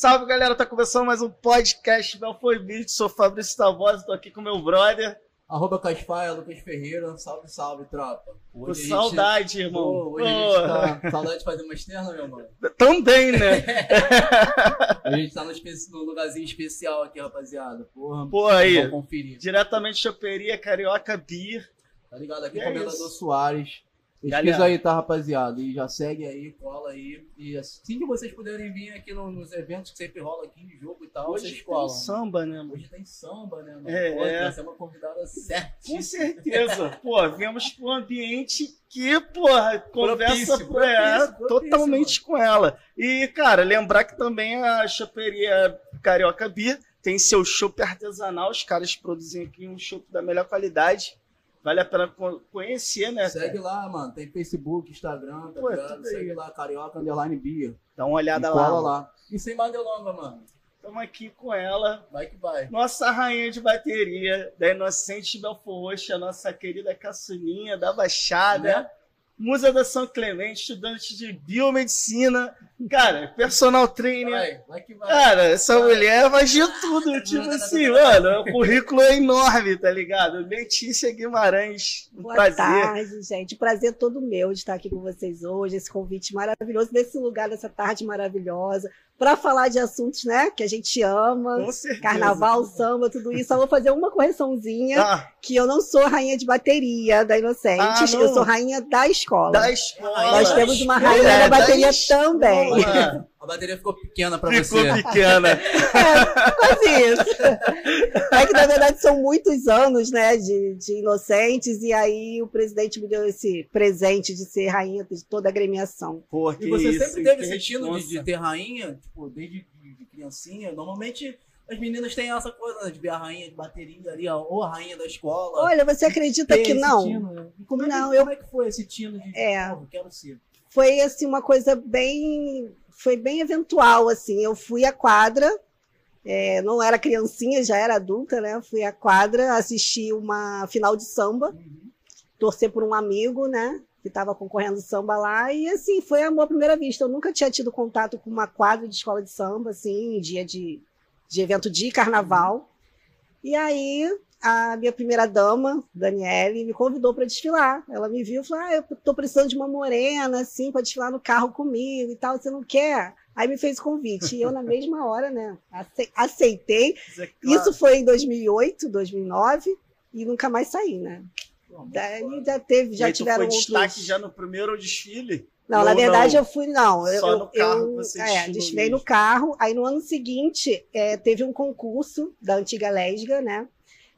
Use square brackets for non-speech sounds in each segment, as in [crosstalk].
Salve galera, tá começando mais um podcast Belfort Beat. Sou Fabrício Tavosa, tô aqui com meu brother. Arroba Casfaia, Lucas Ferreira, salve, salve, tropa. Com saudade, gente... irmão. Pô, hoje Pô. a gente tá [laughs] saudade de fazer uma externa, meu mano. Também, né? [laughs] a gente tá no, no, lugarzinho especial aqui, rapaziada. Porra, Pô, aí. Conferir. Diretamente Choperia Carioca Beer. Tá ligado? Aqui, é Comendador Soares. Pesquisa aí, tá, rapaziada? E já segue aí, cola aí. E assim que vocês puderem vir aqui no, nos eventos que sempre rola aqui de jogo e tal, Hoje vocês colam. Tem samba, né, mano? Hoje tem samba, né, mano? É, Pô, é. Ser uma convidada certa. Com certeza. pô, viemos um ambiente que, porra, conversa propício, é, propício, totalmente com ela. E, cara, lembrar que também a choperia Carioca Beer tem seu chopp artesanal. Os caras produzem aqui um chopp da melhor qualidade. Vale a pena conhecer, né? Segue cara? lá, mano. Tem Facebook, Instagram, tá Pô, ligado? Segue lá, Carioca Underline Beer. Dá uma olhada lá. Cola lá. E sem mais mano. Estamos aqui com ela. Vai que vai. Nossa rainha de bateria, da Inocente Belfor Roxa, nossa querida caçulinha da Baixada. Né? Musa da São Clemente, estudante de biomedicina. Cara, personal trainer. Vai, vai que vai. Cara, essa vai. mulher vai de tudo. tipo assim, mano, o currículo é enorme, tá ligado? Letícia Guimarães. Um Boa prazer. tarde, gente. Prazer todo meu de estar aqui com vocês hoje. Esse convite maravilhoso, nesse lugar, nessa tarde maravilhosa para falar de assuntos, né, que a gente ama, Com certeza. carnaval, samba, tudo isso. Só vou fazer uma correçãozinha, Ah. que eu não sou rainha de bateria da Inocentes, Ah, eu sou rainha da escola. Da escola. Nós temos uma rainha É, da bateria da escola. A bateria ficou pequena pra Ficou você. pequena. [laughs] É, quase isso. É que, na verdade, são muitos anos, né, de, de inocentes, e aí o presidente me deu esse presente de ser rainha de toda a agremiação. Pô, E que você isso, sempre teve que esse estilo de, de ter rainha, tipo, desde de, criancinha. Normalmente as meninas têm essa coisa né, de ver a rainha de bateria ali, ó, ou a rainha da escola. Olha, você acredita ter que esse não? tino, né? E como, é que, Não, como eu- é que foi esse tino de, É. "Pô, quero ser? Foi assim uma coisa bem foi bem eventual assim. Eu fui à quadra é, não era criancinha já era adulta né? Fui à quadra assistir uma final de samba Uhum. torcer por um amigo né? Que estava concorrendo samba lá. E assim foi amor à primeira vista. Eu nunca tinha tido contato com uma quadra de escola de samba assim em dia de, de evento de carnaval. E aí a minha primeira dama, Daniele, me convidou para desfilar. Ela me viu e falou: Ah, eu tô precisando de uma morena, assim, para desfilar no carro comigo e tal, você não quer? Aí me fez o convite. E eu, na mesma hora, né, ace- aceitei. Isso, é claro. Isso foi em 2008, 2009, e nunca mais saí, né? Muito Daí foda. já teve, já tiveram outros... destaque já no primeiro desfile? Não, na verdade não? eu fui, não. Só eu, no carro eu, você é, desfilei no carro. Aí no ano seguinte é, teve um concurso da antiga Lesga, né?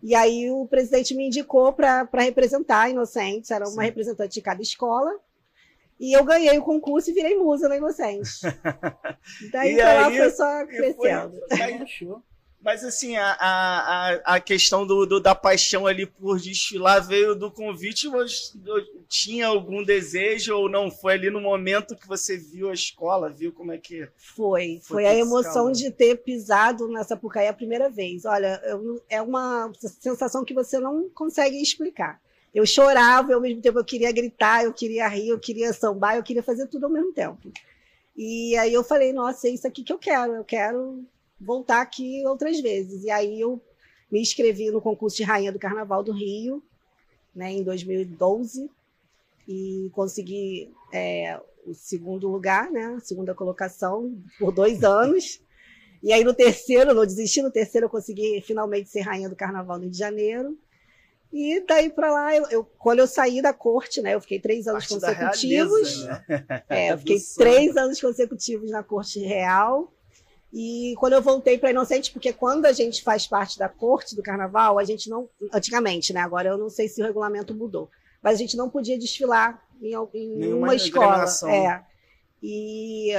E aí o presidente me indicou para representar a Inocentes, era uma Sim. representante de cada escola. E eu ganhei o concurso e virei musa da Inocentes. [laughs] Daí E pra lá aí, foi só e foi- crescendo. Mas, mas, assim, a, a, a- questão do, do- da paixão ali por desfilar veio do convite, mas tinha algum desejo ou não? Foi ali no momento que você viu a escola, viu como é que. Foi, Foi foi a emoção de ter pisado na Sapucaí a primeira vez. Olha, eu- é uma sensação que você não consegue explicar. Eu chorava, e ao mesmo tempo eu queria gritar, eu queria rir, eu queria sambar, eu queria fazer tudo ao mesmo tempo. E aí eu falei, nossa, é isso aqui que eu quero, eu quero voltar aqui outras vezes. E aí eu me inscrevi no concurso de Rainha do Carnaval do Rio, né, em 2012, e consegui é, o segundo lugar, né? A segunda colocação por dois [laughs] anos. E aí no terceiro, não desisti, no terceiro eu consegui finalmente ser rainha do carnaval no Rio de Janeiro. E daí para lá, eu, eu- quando eu saí da corte, né? Eu fiquei três anos Parte consecutivos. realeza, né? É, [laughs] eu fiquei três anos consecutivos na corte real. E quando eu voltei para Inocente, porque quando a gente faz parte da corte do carnaval, a gente não. Antigamente, né? Agora eu não sei se o regulamento mudou. Mas a gente não podia desfilar em, em nenhuma escola. É. E,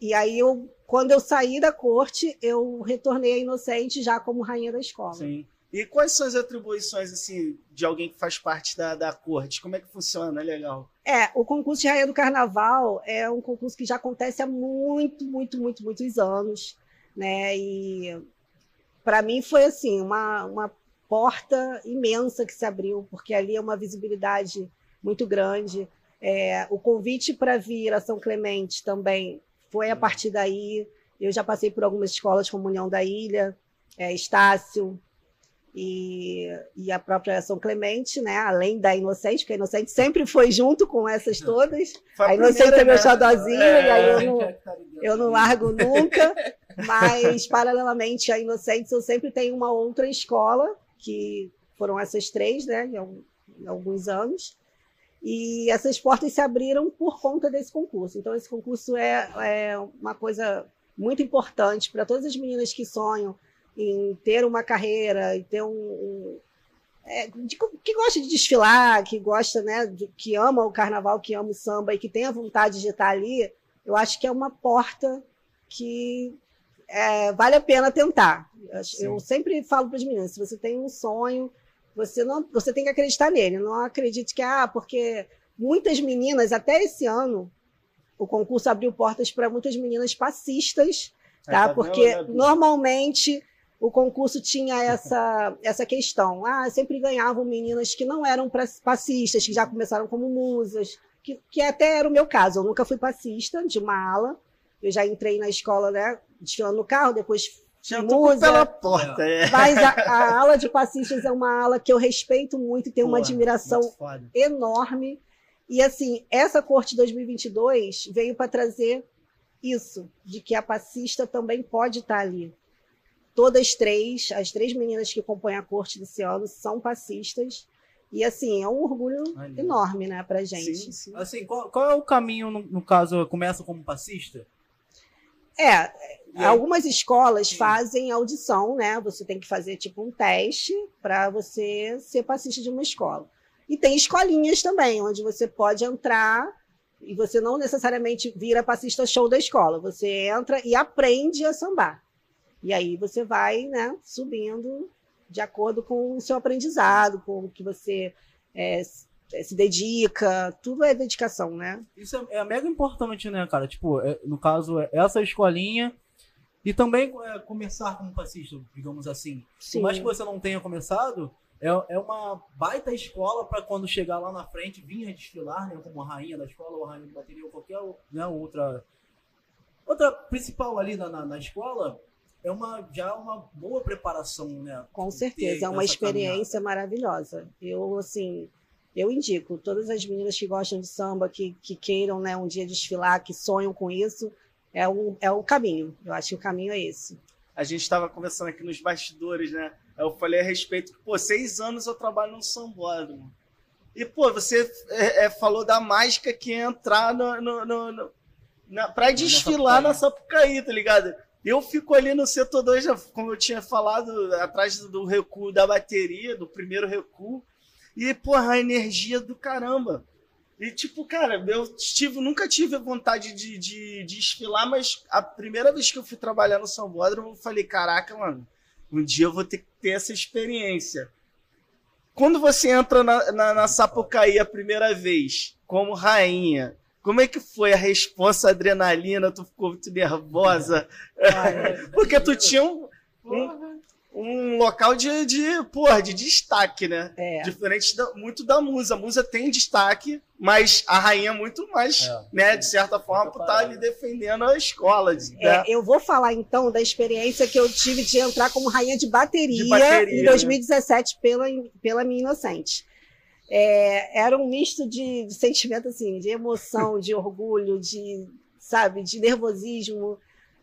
e aí eu, quando eu saí da corte, eu retornei a Inocente já como rainha da escola. Sim. E quais são as atribuições, assim, de alguém que faz parte da, da corte? Como é que funciona? É legal. É, o concurso de Rainha do Carnaval é um concurso que já acontece há muito, muito, muito, muitos anos, né? E para mim foi assim, uma, uma porta imensa que se abriu, porque ali é uma visibilidade muito grande. É, o convite para vir a São Clemente também foi a partir daí. Eu já passei por algumas escolas como União da Ilha, é, Estácio, e, e, a própria São Clemente, né? Além da Inocente, porque a Inocente sempre foi junto com essas todas. Foi a, a Inocente é meu né? xodózinho, é, e aí eu não, eu não largo nunca. Mas, paralelamente à Inocentes, eu sempre tenho uma outra escola, que foram essas três, né? Em alguns anos. E essas portas se abriram por conta desse concurso. Então, esse concurso é, é uma coisa muito importante para todas as meninas que sonham em ter uma carreira, e ter um, um é, de, que gosta de desfilar, que gosta, né, de, que ama o carnaval, que ama o samba e que tem a vontade de estar ali, eu acho que é uma porta que é, vale a pena tentar. Sim. Eu sempre falo para as meninas, se você tem um sonho, você não, você tem que acreditar nele. Não acredite que ah, porque muitas meninas até esse ano o concurso abriu portas para muitas meninas passistas, tá? É, tá porque normalmente o concurso tinha essa, essa questão. Ah, sempre ganhavam meninas que não eram passistas, que já começaram como musas, que, que até era o meu caso. Eu nunca fui passista de uma ala. Eu já entrei na escola, né, desfilando no carro, depois já musa. pela porta, é. Mas a, a, ala de passistas é uma ala que eu respeito muito e tenho Pô, uma admiração enorme. E assim, essa corte 2022 veio para trazer isso, de que a passista também pode estar tá ali todas três, as três meninas que compõem a corte desse ano são passistas. E assim, é um orgulho enorme, né, pra gente. Sim, sim. Assim, qual, qual, é o caminho, no, no, caso, começa como passista? É, algumas escolas sim. fazem audição, né? Você tem que fazer tipo um teste para você ser passista de uma escola. E tem escolinhas também, onde você pode entrar e você não necessariamente vira passista show da escola. Você entra e aprende a sambar. E aí você vai né, subindo de acordo com o seu aprendizado, com o que você é, é se dedica, tudo é dedicação, né? Isso é, é mega importante, né, cara? Tipo, é, no caso, é essa escolinha e também é, começar como passista, digamos assim. Sim. Por mais que você não tenha começado, é, é uma baita escola para quando chegar lá na frente vir a desfilar, né, como a rainha da escola ou a rainha de bateria ou qualquer né, outra outra principal ali na, na, na escola, é uma, já uma boa preparação, né? Com certeza, é uma experiência caminhada. maravilhosa. Eu, assim, eu indico todas as meninas que gostam de samba, que, que queiram né, um dia desfilar, que sonham com isso, é o, é o caminho. Eu acho que o caminho é esse. A gente estava conversando aqui nos bastidores, né? Eu falei a respeito que, pô, seis anos eu trabalho no sambódromo. E, pô, você é, é, falou da mágica que é entrar no, no, no, no na, pra desfilar na Sapucaí, tá ligado? Eu fico ali no setor 2, como eu tinha falado, atrás do recuo da bateria, do primeiro recuo. E, porra, a energia do caramba. E, tipo, cara, eu tive, nunca tive vontade de, de, de mas a primeira vez que eu fui trabalhar no São Bódromo, eu falei, caraca, mano, um dia eu vou ter que ter essa experiência. Quando você entra na, na, na Sapucaí a primeira vez, como rainha, como é que foi a resposta adrenalina? Tu ficou muito nervosa? [laughs] Porque tu tinha um, um, um local de, de, porra, de destaque, né? É. Diferente da, muito da musa. A musa tem destaque, mas a rainha muito mais, é. né? De certa forma, por estar tá ali defendendo a escola. É, né? eu vou falar então da experiência que eu tive de entrar como rainha de bateria, de bateria em 2017 né? pela, pela Minha Inocente. É, era um misto de, de sentimento assim, de emoção, de orgulho, de sabe, de nervosismo,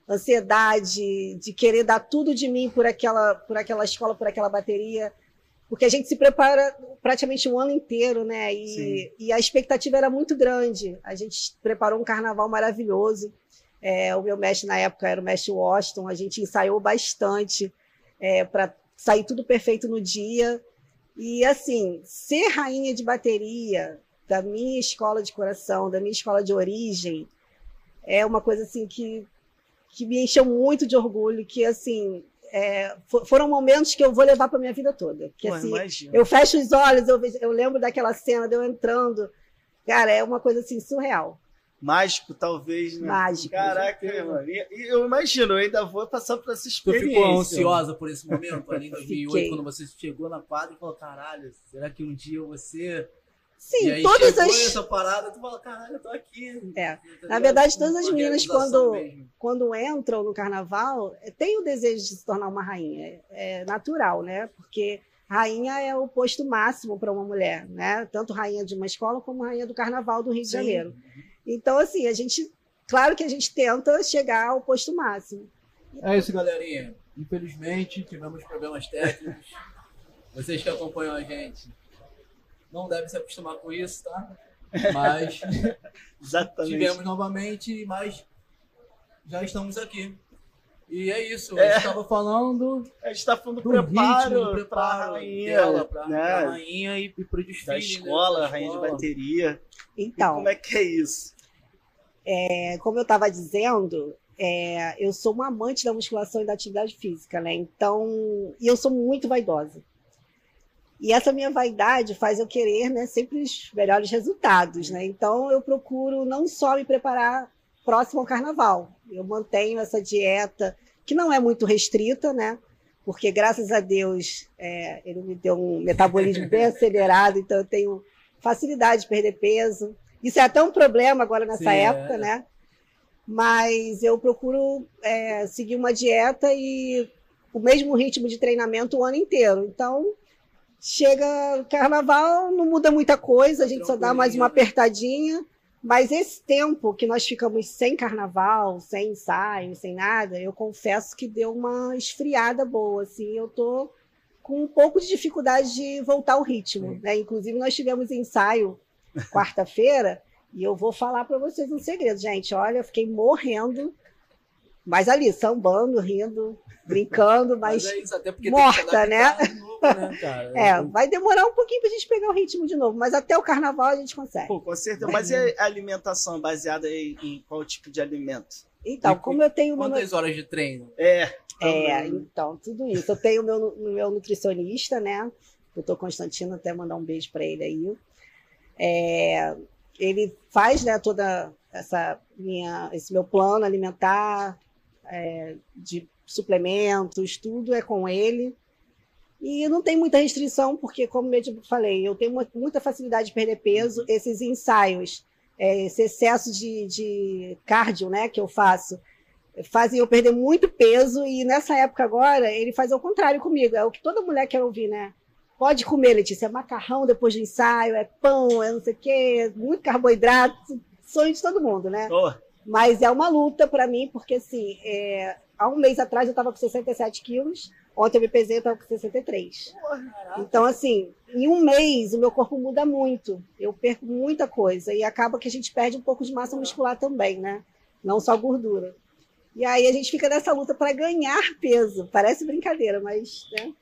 ansiedade, de querer dar tudo de mim por aquela, por aquela escola, por aquela bateria, porque a gente se prepara praticamente um ano inteiro, né? E, e a expectativa era muito grande. A gente preparou um carnaval maravilhoso. É, o meu mestre na época era o mestre Washington. A gente ensaiou bastante é, para sair tudo perfeito no dia. E assim, ser rainha de bateria da minha escola de coração, da minha escola de origem, é uma coisa assim que, que me encheu muito de orgulho, que assim, é, foram momentos que eu vou levar para minha vida toda. Que, Pô, assim, eu fecho os olhos, eu, eu lembro daquela cena de eu entrando. Cara, é uma coisa assim surreal mágico, talvez, né? Mágico. Caraca, mano. E, eu imagino, eu ainda vou passar por essa experiência. Tu ficou ansiosa por esse momento ali em [laughs] 2008, quando você chegou na quadra e falou: caralho, será que um dia eu vou ser Sim, e aí todas as. essa parada, tu fala, caralho, eu tô aqui. É. Na verdade, todas as meninas, quando, quando entram no carnaval, tem o desejo de se tornar uma rainha. É natural, né? Porque rainha é o posto máximo para uma mulher, né? Tanto rainha de uma escola como rainha do carnaval do Rio de Sim. Então, assim, a gente. Claro que a gente tenta chegar ao posto máximo. É isso, galerinha. Infelizmente, tivemos problemas técnicos. Vocês que acompanham a gente não devem se acostumar com isso, tá? Mas [laughs] tivemos novamente, mas já estamos aqui. E é isso, é. a gente estava falando. A gente está falando do preparo, ritmo, preparo para a rainha, dela, para né? a rainha e, e para o desfile. Da escola, né? da rainha escola. de bateria. Então. E como é que é isso? É, como eu estava dizendo, é, eu sou uma amante da musculação e da atividade física, né? Então, e eu sou muito vaidosa. E essa minha vaidade faz eu querer, né, sempre os melhores resultados, né? Então, eu procuro não só me preparar próximo ao carnaval. Eu mantenho essa dieta que não é muito restrita, né? Porque graças a Deus é, ele me deu um metabolismo bem [laughs] acelerado, então eu tenho facilidade de perder peso. Isso é até um problema agora nessa Sim, é. época, é. né? mas eu procuro é, seguir uma dieta e o mesmo ritmo de treinamento o ano inteiro. Então, chega carnaval, não muda muita coisa, a gente só dá mais uma apertadinha. Mas esse tempo que nós ficamos sem carnaval, sem ensaio, sem nada, eu confesso que deu uma esfriada boa. Assim, eu tô com um pouco de dificuldade de voltar ao ritmo. Né? Inclusive, nós tivemos ensaio quarta-feira e eu vou falar para vocês um segredo, gente. Olha, eu fiquei morrendo, mas ali, sambando, rindo, brincando, mas, mas é isso, morta, né? Novo, né é, vai demorar um pouquinho para a gente pegar o ritmo de novo, mas até o carnaval a gente consegue. Pô, com certeza. Mas e a alimentação baseada em, em qual tipo de alimento? Então, e, como eu tenho. Quantas meu... horas de treino? É. É, então, tudo isso. Eu tenho o meu, meu nutricionista, né? Doutor Constantino, até mandar um beijo para ele aí. É, ele faz né, toda essa minha, esse meu plano alimentar é, de suplementos, tudo é com ele. E não tem muita restrição, porque, como eu falei, eu tenho muita facilidade de perder peso. Esses ensaios, é, esse excesso de, de cardio né, que eu faço, fazem eu perder muito peso. E nessa época agora, ele faz ao contrário comigo. É o que toda mulher quer ouvir, né? Pode comer, Letícia, é macarrão depois do ensaio, é pão, é não sei o quê, muito carboidrato, sonho de todo mundo, né? Oh. Mas é uma luta para mim, porque assim, é, há um mês atrás eu estava com 67 quilos, ontem eu me pesei, eu estava com 63. Oh, então, assim, em um mês o meu corpo muda muito, eu perco muita coisa, e acaba que a gente perde um pouco de massa muscular também, né? Não só gordura. E aí a gente fica nessa luta para ganhar peso. Parece brincadeira, mas né?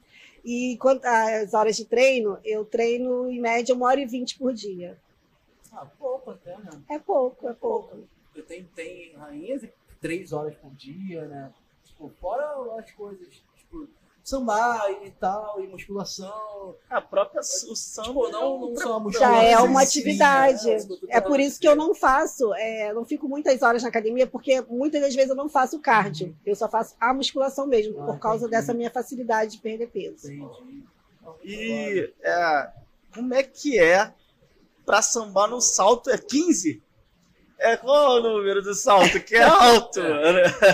E quanto às horas de treino, eu treino em média uma hora e vinte por dia. Ah, pouco até, né? É pouco, é pouco. Tem, tem rainhas três horas por dia, né? Tipo, fora as coisas, tipo, sambar e tal, e musculação. A própria o samba tipo, não, não só a musculação. Já é uma atividade. Né? É por isso que eu não faço, é, não fico muitas horas na academia, porque muitas das vezes eu não faço cardio. Uhum. Eu só faço a musculação mesmo, ah, por causa entendi. dessa minha facilidade de perder peso. Entendi. E é, como é que é para sambar no salto? É 15? É qual o número do salto? Que é [laughs] alto.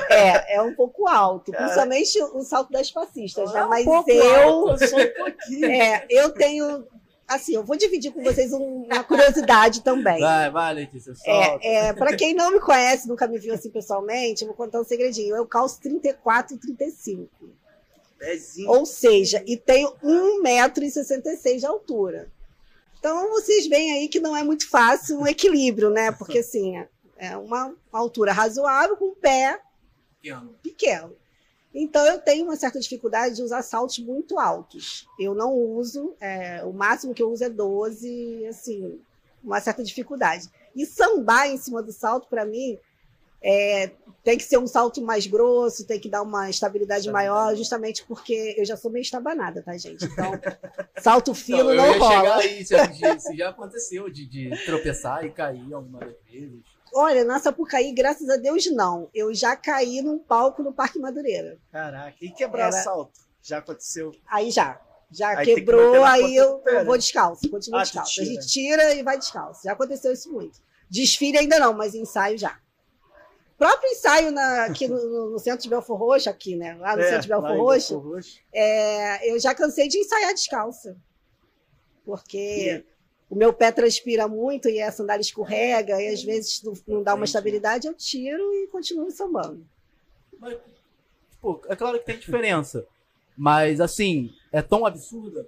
É, é um pouco alto, principalmente o salto das fascistas, né? É um Mas eu. Alto, só um pouquinho. [laughs] É, eu tenho. Assim, eu vou dividir com vocês uma curiosidade também. Vai, vai, Letícia, solta. É, é, para quem não me conhece, nunca me viu assim pessoalmente, eu vou contar um segredinho. Eu calço 34 e 35. Pezinho. Ou seja, e tenho 1,66m de altura. Então, vocês veem aí que não é muito fácil um equilíbrio, né? [laughs] Porque, assim, é uma altura razoável com um pé pequeno. pequeno. Então, eu tenho uma certa dificuldade de usar saltos muito altos. Eu não uso, é, o máximo que eu uso é 12, assim, uma certa dificuldade. E sambar em cima do salto, para mim, é, tem que ser um salto mais grosso, tem que dar uma estabilidade maior, justamente porque eu já sou meio estabanada, tá, gente? Então, [laughs] salto fino não, não rola. Aí, se, já aconteceu de, de, tropeçar e cair algumas vezes. Olha, na Sapucaí, graças a Deus, não. Eu já caí num palco no Parque Madureira. Caraca, e quebrar Era... salto? Já aconteceu? Aí já. Já aí quebrou, aí eu, eu, vou descalço, continuo ah, descalço. A gente tira e vai descalço. Já aconteceu isso muito. Desfile ainda não, mas ensaio já. Próprio ensaio na, aqui no, no, centro de Belfor Roxo, aqui, né? Lá no é, centro de Belfor Roxo, Roxo. É, eu já cansei de ensaiar descalça. Porque o meu pé transpira muito e a sandália escorrega, e às vezes não, dá uma estabilidade, eu tiro e continuo sambando. Mas, tipo, é claro que tem diferença. Mas, assim, é tão absurda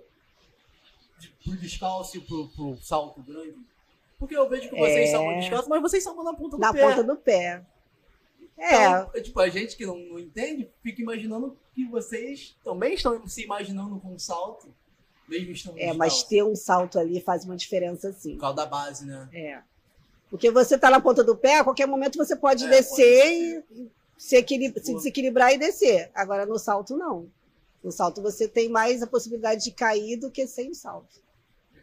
de, pro descalço e pro, pro salto grande. Porque eu vejo que vocês é... são descalços, mas vocês são na ponta do na pé. Na ponta do pé. É. Então, é, tipo, a gente que não, não, entende fica imaginando que vocês também estão se imaginando com um salto, mesmo estando É, mas ter um salto ali faz uma diferença sim. Por causa da base, né? É. Porque você tá na ponta do pé, a qualquer momento você pode é, descer pode e se, equilib se desequilibrar e descer. Agora no salto, não. No salto você tem mais a possibilidade de cair do que sem salto.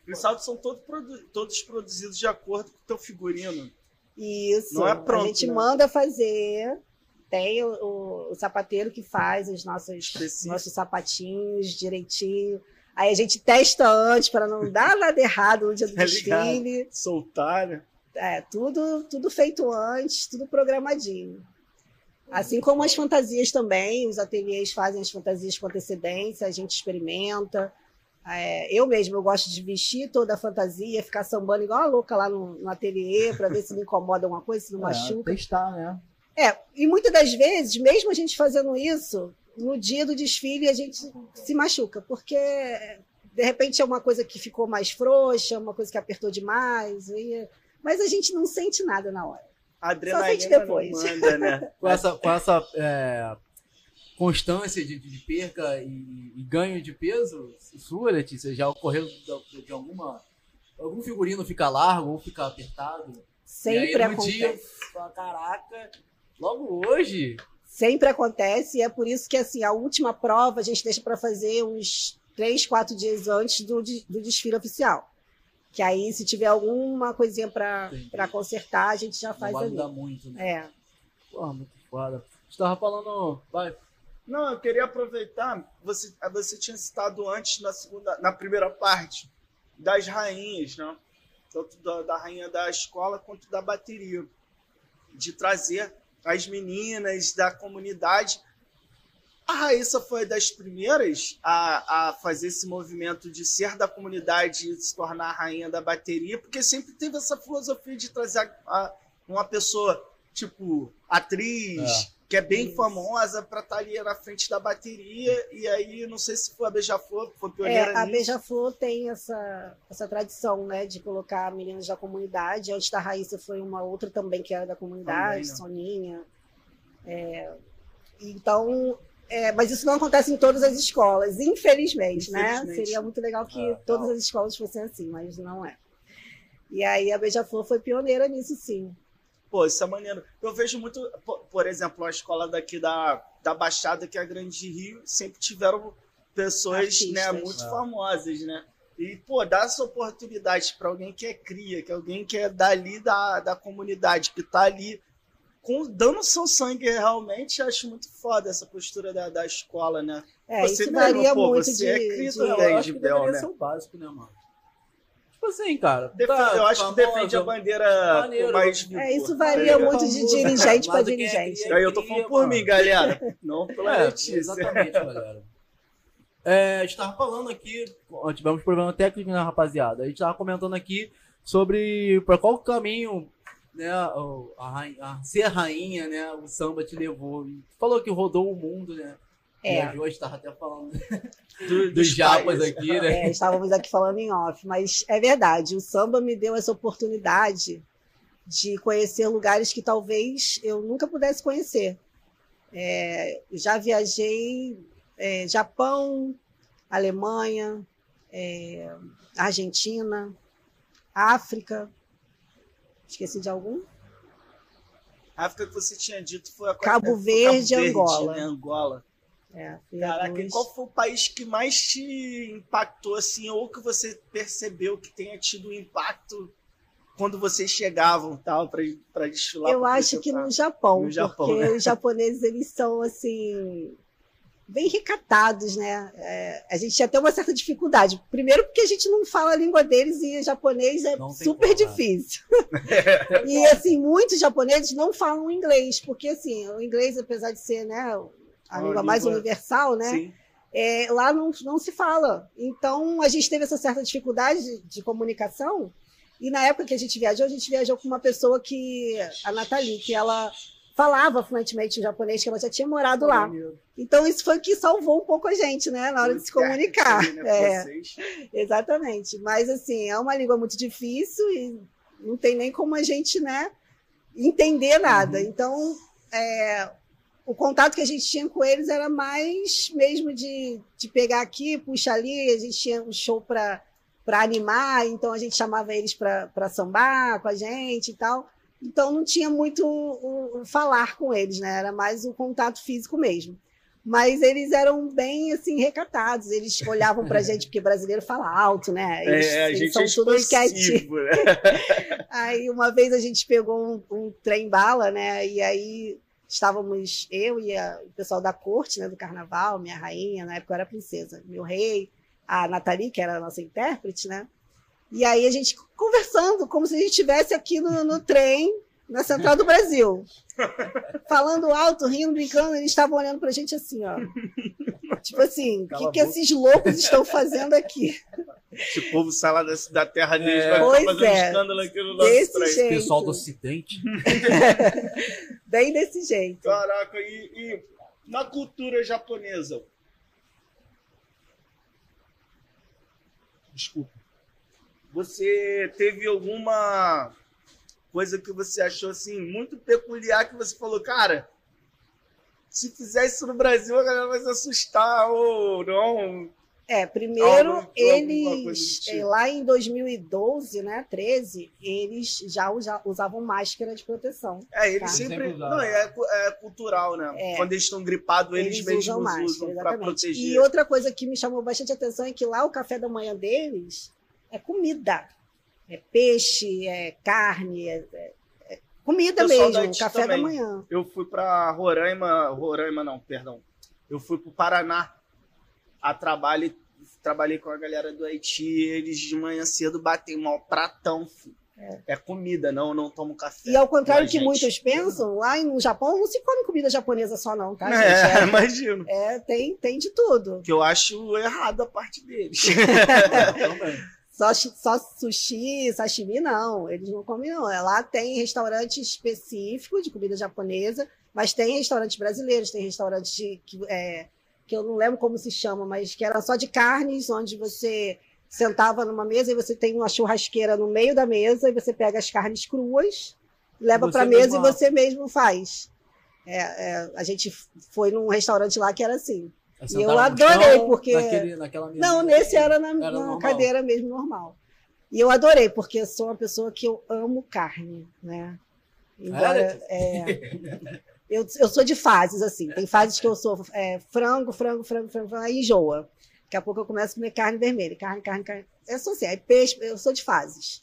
Os saltos são todo produ todos produzidos de acordo com o teu figurino. Isso. É pronto, a gente né? manda fazer. Tem o, o, o, sapateiro que faz os nossos, nossos sapatinhos direitinho. Aí a gente testa antes para não dar nada errado no dia do [laughs] é desfile. Soltar, né? É, tudo, tudo feito antes, tudo programadinho. Assim como as fantasias também, os ateliês fazem as fantasias com antecedência, a gente experimenta. É, eu mesmo eu gosto de vestir toda a fantasia, ficar sambando igual a louca lá no, no ateliê para ver se me incomoda alguma coisa, se não é, machuca. Testar, né? É, e muitas das vezes, mesmo a gente fazendo isso, no dia do desfile a gente se machuca, porque de repente é uma coisa que ficou mais frouxa, uma coisa que apertou demais, e... mas a gente não sente nada na hora. A adrenalina depois. manda, né? [laughs] com essa, com essa é, constância de, de perca e, e, ganho de peso sua, Letícia, já ocorreu de, de alguma... Algum figurino fica largo ou fica apertado? Sempre acontece. Dia, fala, caraca, logo hoje... Sempre acontece e é por isso que assim a última prova a gente deixa para fazer uns três, quatro dias antes do, do desfile oficial. Que aí, se tiver alguma coisinha para consertar, a gente já faz Não vai ali. muito, né? É. Porra, muito foda. Você tava falando. Vai. Não, eu queria aproveitar. Você, você tinha citado antes, na, segunda, na primeira parte, das rainhas, né? Tanto da, da rainha da escola quanto da bateria. De trazer as meninas da comunidade a Raíssa foi das primeiras a, a fazer esse movimento de ser da comunidade e se tornar a rainha da bateria, porque sempre teve essa filosofia de trazer a, a, uma pessoa, tipo, atriz, é. Que é bem Isso. famosa, para estar tá ali na frente da bateria. E aí, não sei se foi a Beija-Flor, foi pioneira é, A Beija-Flor tem essa, essa tradição, né, de colocar meninas da comunidade. Antes da Raíssa foi uma outra também que era da comunidade, Soninha. É, então, é, mas isso não acontece em todas as escolas, infelizmente, né? infelizmente. né? Seria muito legal que ah, todas as escolas fossem assim, mas não é. E aí a Beija-Flor foi pioneira nisso, sim. Pô, isso é maneiro. Eu vejo muito, por exemplo, a escola daqui da, da Baixada, que é a Grande Rio, sempre tiveram pessoas né, muito é. famosas, né? E, pô, dá essa oportunidade para alguém que é cria, que é alguém que é dali da, da comunidade, que tá ali com, dando seu sangue realmente, acho muito foda essa postura da, da escola, né? É, você isso varia pô, muito você de, é cria de, também, de Bel, né? ser o básico, né, mano? Tipo assim, cara. Def tá, eu acho que defende a bandeira maneiro, mais. É, isso varia é, muito de dirigente para dirigente. Aí eu tô falando por mim, galera. Não pela é. Exatamente, galera. É, a gente tava falando aqui, tivemos problema técnico, né, rapaziada? A gente tava comentando aqui sobre para qual caminho né, a, a, a, ser rainha, né, o samba te levou. Falou que rodou o mundo, né? É. a João estava até falando [laughs] do, dos japas aqui, né? É, estávamos aqui falando em off, mas é verdade, o samba me deu essa oportunidade de conhecer lugares que talvez eu nunca pudesse conhecer. É, já viajei é, Japão, Alemanha, é, Argentina, África, Esqueci de algum? A África que você tinha dito foi a Cabo Verde e Angola. Né? Angola. É, Caraca, qual foi o país que mais te impactou, assim, ou que você percebeu que tenha tido um impacto quando vocês chegavam tal para desfilar? Eu acho que no Japão, no Japão, porque né? os japoneses eles são assim bem recatados, né? É, a gente tinha até uma certa dificuldade. Primeiro porque a gente não fala a língua deles e japonês é super como, né? difícil. [laughs] e assim, muitos japoneses não falam inglês, porque assim, o inglês, apesar de ser, né, a língua mais universal, né? É, lá não, não se fala. Então a gente teve essa certa dificuldade de, de comunicação. E na época que a gente viajou, a gente viajou com uma pessoa que, a Nathalie, que ela falava fluentemente japonês, que ela já tinha morado lá. Então, isso foi o que salvou um pouco a gente, né, na hora de se comunicar. É, [laughs] exatamente. Mas, assim, é uma língua muito difícil e não tem nem como a gente, né, entender nada. Uhum. Então, é, o contato que a gente tinha com eles era mais mesmo de, de pegar aqui, puxar ali, a gente tinha um show para animar, então a gente chamava eles para sambar com a gente e tal. Então não tinha muito o, o, falar com eles, né? Era mais o contato físico mesmo. Mas eles eram bem assim recatados. Eles olhavam para a gente porque brasileiro fala alto, né? Eles, é, a gente são é todos quietinhos. Né? [laughs] aí uma vez a gente pegou um, um trem bala, né? E aí estávamos eu e a, o pessoal da corte, né? Do carnaval, minha rainha, na época eu era princesa, meu rei, a Nathalie, que era a nossa intérprete, né? E aí a gente conversando, como se a gente estivesse aqui no, no trem, na Central do Brasil. [laughs] Falando alto, rindo, brincando, eles estavam olhando pra gente assim, ó. Tipo assim, o que, que esses loucos estão fazendo aqui? Esse povo sai lá da, da terra deles, é. vai pois fazendo é. escândalo aqui no nosso desse trem. Jeito. Pessoal do Ocidente. [laughs] Bem desse jeito. Caraca, e, e na cultura japonesa? Desculpa. Você teve alguma coisa que você achou assim muito peculiar que você falou, cara, se fizer isso no Brasil a galera vai se assustar ou não? É, primeiro eles tipo. lá em 2012, né, 13, eles já usavam máscara de proteção. É, eles tá? sempre, não, é, é, cultural, né? É, Quando eles estão gripados, eles, eles mesmos usam, máscara, usam para proteger. E outra coisa que me chamou bastante atenção é que lá o café da manhã deles é comida. É peixe, é carne, é, é, é comida mesmo, café também. da manhã. Eu fui para Roraima, Roraima não, perdão. Eu fui para o Paraná a trabalho, trabalhei com a galera do Haiti, eles de manhã cedo batem mal pratão, filho. É. é. comida, não, não tomo café. E ao contrário do que gente... muitos pensam, lá no Japão não se come comida japonesa só, não, tá, gente? É, é [laughs] imagino. É, tem, tem de tudo. Que eu acho errado a parte deles. [laughs] [laughs] Só, só sushi, sashimi, não. Eles não comem, não. É, lá tem restaurante específico de comida japonesa, mas tem restaurantes brasileiros, tem restaurantes que, é, que eu não lembro como se chama, mas que era só de carnes, onde você sentava numa mesa e você tem uma churrasqueira no meio da mesa e você pega as carnes cruas, leva para a mesa e você mesmo faz. É, é, a gente foi num restaurante lá que era assim. E eu adorei, chão, porque. Naquele, naquela Não, nesse era na, era na cadeira mesmo normal. E eu adorei, porque eu sou uma pessoa que eu amo carne, né? Embora. É, [laughs] eu, eu sou de fases, assim. Tem fases que eu sou é, frango, frango, frango, frango, frango, aí enjoa. Daqui a pouco eu começo a comer carne vermelha, carne, carne, carne. Eu sou assim, aí peixe, eu sou de fases.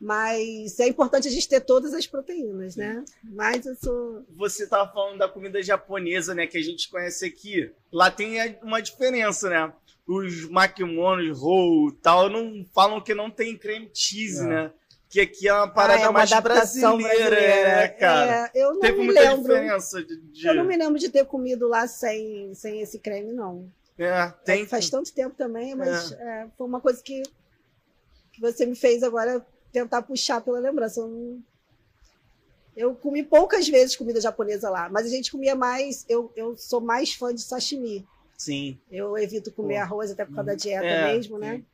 Mas é importante a gente ter todas as proteínas, né? Mas eu sou. Você estava falando da comida japonesa, né? Que a gente conhece aqui. Lá tem uma diferença, né? Os maquimonos, roll tal, não falam que não tem creme cheese, é. né? Que aqui é uma parada ah, é uma mais brasileira, brasileira, né, cara? É, eu não Teve me muita lembro. diferença de, de, Eu não me lembro de ter comido lá sem, sem esse creme, não. É, tem. É, faz tanto tempo também, mas é. É, foi uma coisa que, que você me fez agora tentar puxar pela lembrança. Eu, não... eu comi poucas vezes comida japonesa lá, mas a gente comia mais. Eu, eu sou mais fã de sashimi. Sim. Eu evito comer Pô. arroz até por causa da dieta é, mesmo, né? Sim.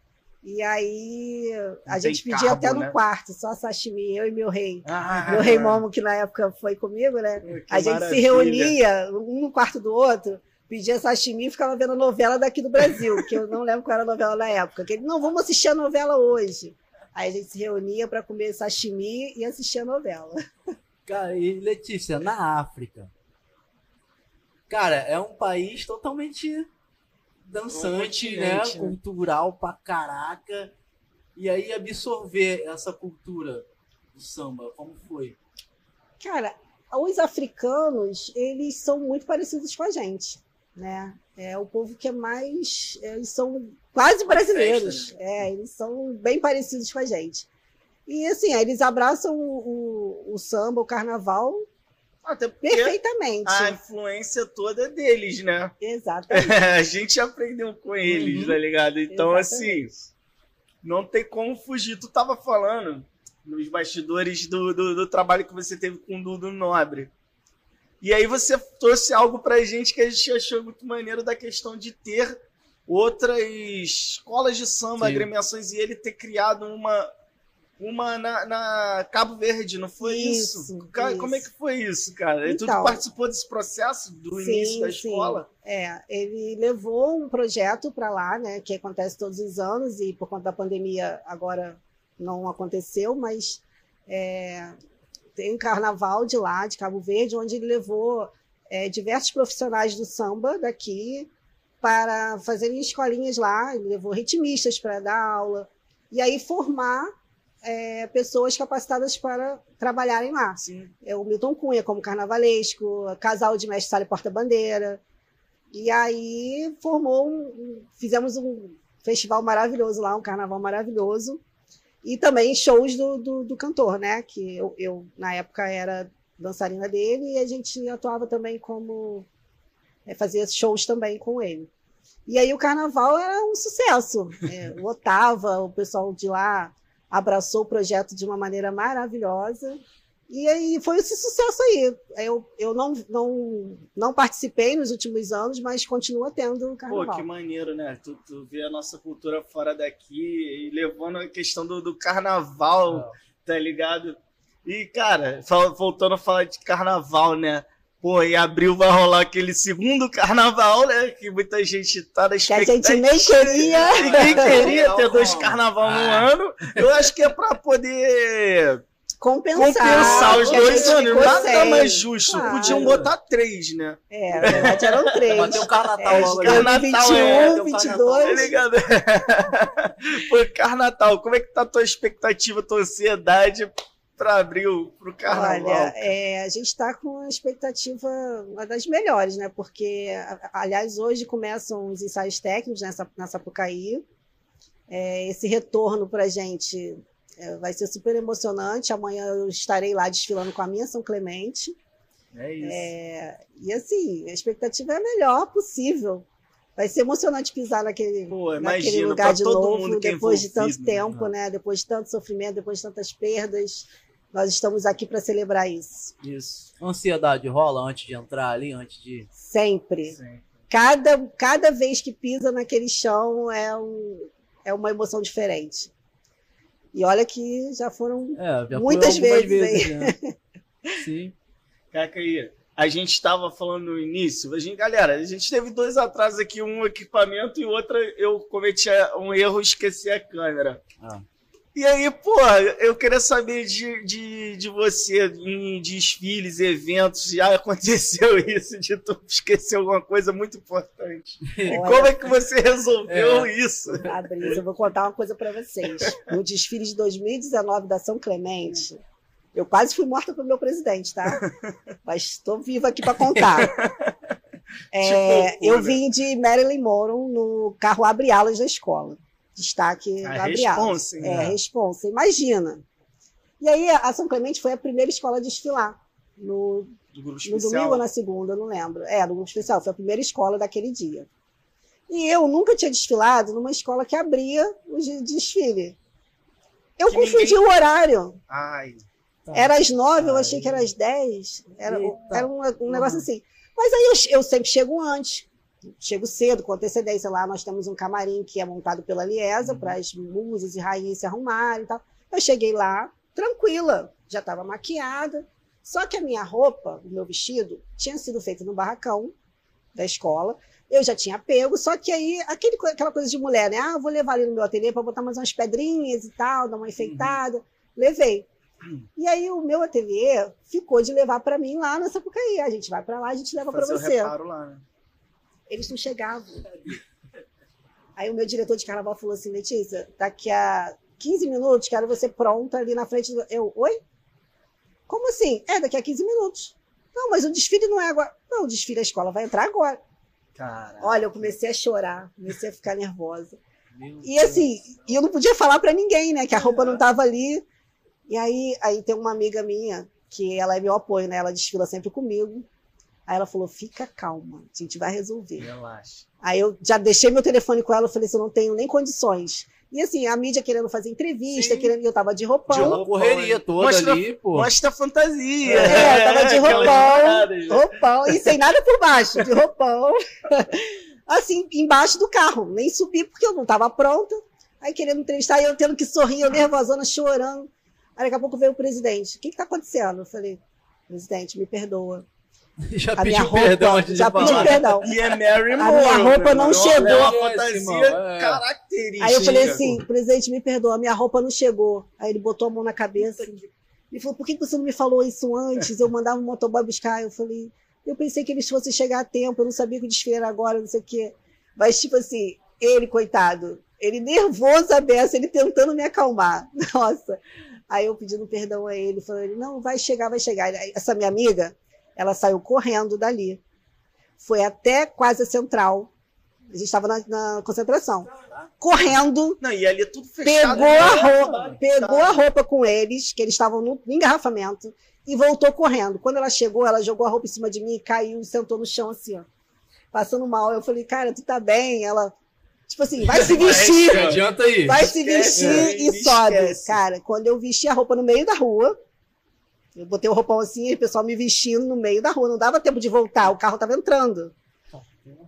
E aí a não gente pedia até no né? quarto, só sashimi, eu e meu rei. Ah, meu rei Momo, que na época foi comigo, né? a gente maravilha. se reunia, um no quarto do outro, pedia sashimi e ficava vendo a novela daqui do Brasil, que eu não lembro qual era a novela na época. Que ele, não, vamos assistir a novela hoje. Aí a gente se reunia para comer sashimi e assistir a novela. Cara, e Letícia, na África. Cara, é um país totalmente dançante, né? né? Cultural pra caraca. E aí absorver essa cultura do samba, como foi? Cara, os africanos, eles são muito parecidos com a gente. né? É o povo que é mais. Eles são quase brasileiros. Festa, né? É, eles são bem parecidos com a gente. E assim, eles abraçam o, o, o samba, o carnaval, até perfeitamente. A influência toda é deles, né? Exatamente. [laughs] a gente aprendeu com eles, uhum. tá ligado? Então, assim, Exatamente. assim, não tem como fugir. Tu tava falando nos bastidores do, do, do trabalho que você teve com o Dudu Nobre. E aí você trouxe algo pra gente que a gente achou muito maneiro da questão de ter outras escolas de samba, Sim. agremiações, e ele ter criado uma, uma na, na, Cabo Verde, não foi isso? isso? Cara, isso. Como é que foi isso, cara? Então, tu participou desse processo do sim, início da escola? Sim. É, ele levou um projeto para lá, né, que acontece todos os anos e por conta da pandemia agora não aconteceu, mas é, tem um carnaval de lá, de Cabo Verde, onde ele levou é, diversos profissionais do samba daqui para fazerem escolinhas lá, ele levou ritmistas para dar aula, e aí formar é, pessoas capacitadas para trabalharem lá. Sim. É o Milton Cunha como carnavalesco, casal de mestre sala e porta-bandeira. E aí formou um, fizemos um festival maravilhoso lá, um carnaval maravilhoso. E também shows do, do, do cantor, né? Que eu, eu, na época, era dançarina dele e a gente atuava também como. É, fazia shows também com ele. E aí o carnaval era um sucesso. É, lotava, o pessoal de lá abraçou o projeto de uma maneira maravilhosa. E aí foi esse sucesso aí. Eu, eu não, não, não participei nos últimos anos, mas continua tendo o carnaval. Pô, que maneiro, né? Tu, tu vê a nossa cultura fora daqui e levando a questão do, do carnaval, tá ligado? E, cara, voltando a falar de carnaval, né? Pô, em abril vai rolar aquele segundo carnaval, né? Que muita gente tá na expectativa. Que a gente nem queria. [laughs] Ninguém queria ter dois carnaval no ah. ano. Eu acho que é pra poder compensar, compensar os dois anos. Nada sem. mais justo. Claro. Podiam botar três, né? É, na verdade eram três. Bater o Carnatal é, logo. Carnatal, 21, é, 22. Tá ligado? [laughs] Pô, Carnatal, como é que tá a tua expectativa, tua ansiedade para abril, para o carnaval? Olha, é, a gente está com uma expectativa uma das melhores, né? Porque, aliás, hoje começam os ensaios técnicos nessa, na Sapucaí. É, esse retorno para a gente é, vai ser super emocionante. Amanhã eu estarei lá desfilando com a minha São Clemente. É isso. É, e assim, a expectativa é a melhor possível. Vai ser emocionante pisar naquele, Pô, naquele lugar de novo, depois de tanto tempo, né? né? Depois de tanto sofrimento, depois de tantas perdas. Nós estamos aqui para celebrar isso. Isso. Ansiedade rola antes de entrar ali, antes de. Sempre. Sempre. Cada, cada vez que pisa naquele chão é, um, é uma emoção diferente. E olha que já foram é, já muitas vezes. vezes né? [laughs] Sim. Cacaí, a gente estava falando no início, a gente, galera, a gente teve dois atrasos aqui, um equipamento e outra eu cometi um erro, esqueci a câmera. Ah. E aí, pô, eu queria saber de, de, de você em desfiles, eventos, já aconteceu [laughs] isso de tu esquecer alguma coisa muito importante. E como é que você resolveu é. isso? Fabrício, eu vou contar uma coisa para vocês. No desfile de 2019 da São Clemente, eu quase fui morta pelo meu presidente, tá? Mas estou viva aqui para contar. [laughs] É, eu vim de Marilyn Monroe no carro Abre Alas da escola destaque a Responsa, É, né? responsa. Imagina. E aí a São Clemente foi a primeira escola a desfilar. No, no domingo ou na segunda, não lembro. É, no grupo especial. Foi a primeira escola daquele dia. E eu nunca tinha desfilado numa escola que abria o desfile. Eu que confundi ninguém... o horário. Ai. Tá. Era às nove, eu achei que era às dez. Era, era um, um negócio uhum. assim. Mas aí eu, eu sempre chego antes chego cedo, com antecedência. Lá nós temos um camarim que é montado pela Liesa, uhum. para as musas e rainhas se arrumarem e tal. Eu cheguei lá, tranquila, já estava maquiada. Só que a minha roupa, o meu vestido, tinha sido feito no barracão da escola. Eu já tinha pego, só que aí, aquele, aquela coisa de mulher, né? Ah, vou levar ali no meu ateliê para botar mais umas pedrinhas e tal, dar uma enfeitada. Uhum. Levei. E aí o meu ateliê ficou de levar para mim lá na Sapucaí. A gente vai para lá, a gente leva para você. Reparo lá, né? Eles não chegavam. Aí o meu diretor de carnaval falou assim, Letícia, daqui a 15 minutos quero você pronta ali na frente do... Eu, oi? Como assim? É, daqui a 15 minutos. Não, mas o desfile não é agora. Não, o desfile a escola vai entrar agora. Caraca. Olha, eu comecei a chorar, comecei a ficar nervosa. Meu e assim, e eu não podia falar para ninguém, né? Que a roupa não tava ali. E aí, aí tem uma amiga minha, que ela é meu apoio, né? Ela desfila sempre comigo. Aí ela falou: fica calma, a gente vai resolver. Relaxa. Aí eu já deixei meu telefone com ela, falei assim: eu não tenho nem condições. E assim, a mídia querendo fazer entrevista, Sim. querendo, eu tava de roupão. De uma correria toda mostra, ali, pô. Mostra fantasia. É, eu tava de [laughs] roupão, roupão, e sem nada por baixo, de roupão. [laughs] assim, embaixo do carro. Nem subi porque eu não tava pronta. Aí querendo entrevistar, e eu tendo que sorrir, eu nervosona, chorando. Aí daqui a pouco veio o presidente. O que que tá acontecendo? Eu falei, presidente, me perdoa. [laughs] Já a pediu roupa, perdão antes já pedi perdão. E é Mary Moore. A minha roupa não, chegou. É uma fantasia é. característica. Aí eu falei assim, presidente, me perdoa, minha roupa não chegou. Aí ele botou a mão na cabeça. Ele falou, por que você não me falou isso antes? Eu mandava o motoboy buscar. Eu falei, eu pensei que eles fossem chegar a tempo, eu não sabia que o desfile era agora, não sei o quê. Mas, tipo assim, ele, coitado, ele nervoso a beça, ele tentando me acalmar. [laughs] Nossa. Aí eu pedindo perdão a ele, falando, não, vai chegar, vai chegar. Essa minha amiga, ela saiu correndo dali. Foi até quase a central. A gente estava na, na, concentração. Correndo. Não, e ali é tudo fechado. Pegou, a roupa, pegou a roupa com eles, que eles estavam no engarrafamento, e voltou correndo. Quando ela chegou, ela jogou a roupa em cima de mim, caiu e sentou no chão assim, ó. Passando mal. Eu falei, cara, tu tá bem? Ela, Tipo assim, vai se vestir. Não adianta aí. Vai se vestir é, e sobe. Esquece. Cara, quando eu vesti a roupa no meio da rua, eu botei o roupão assim e o pessoal me vestindo no meio da rua. Não dava tempo de voltar, o carro tava entrando.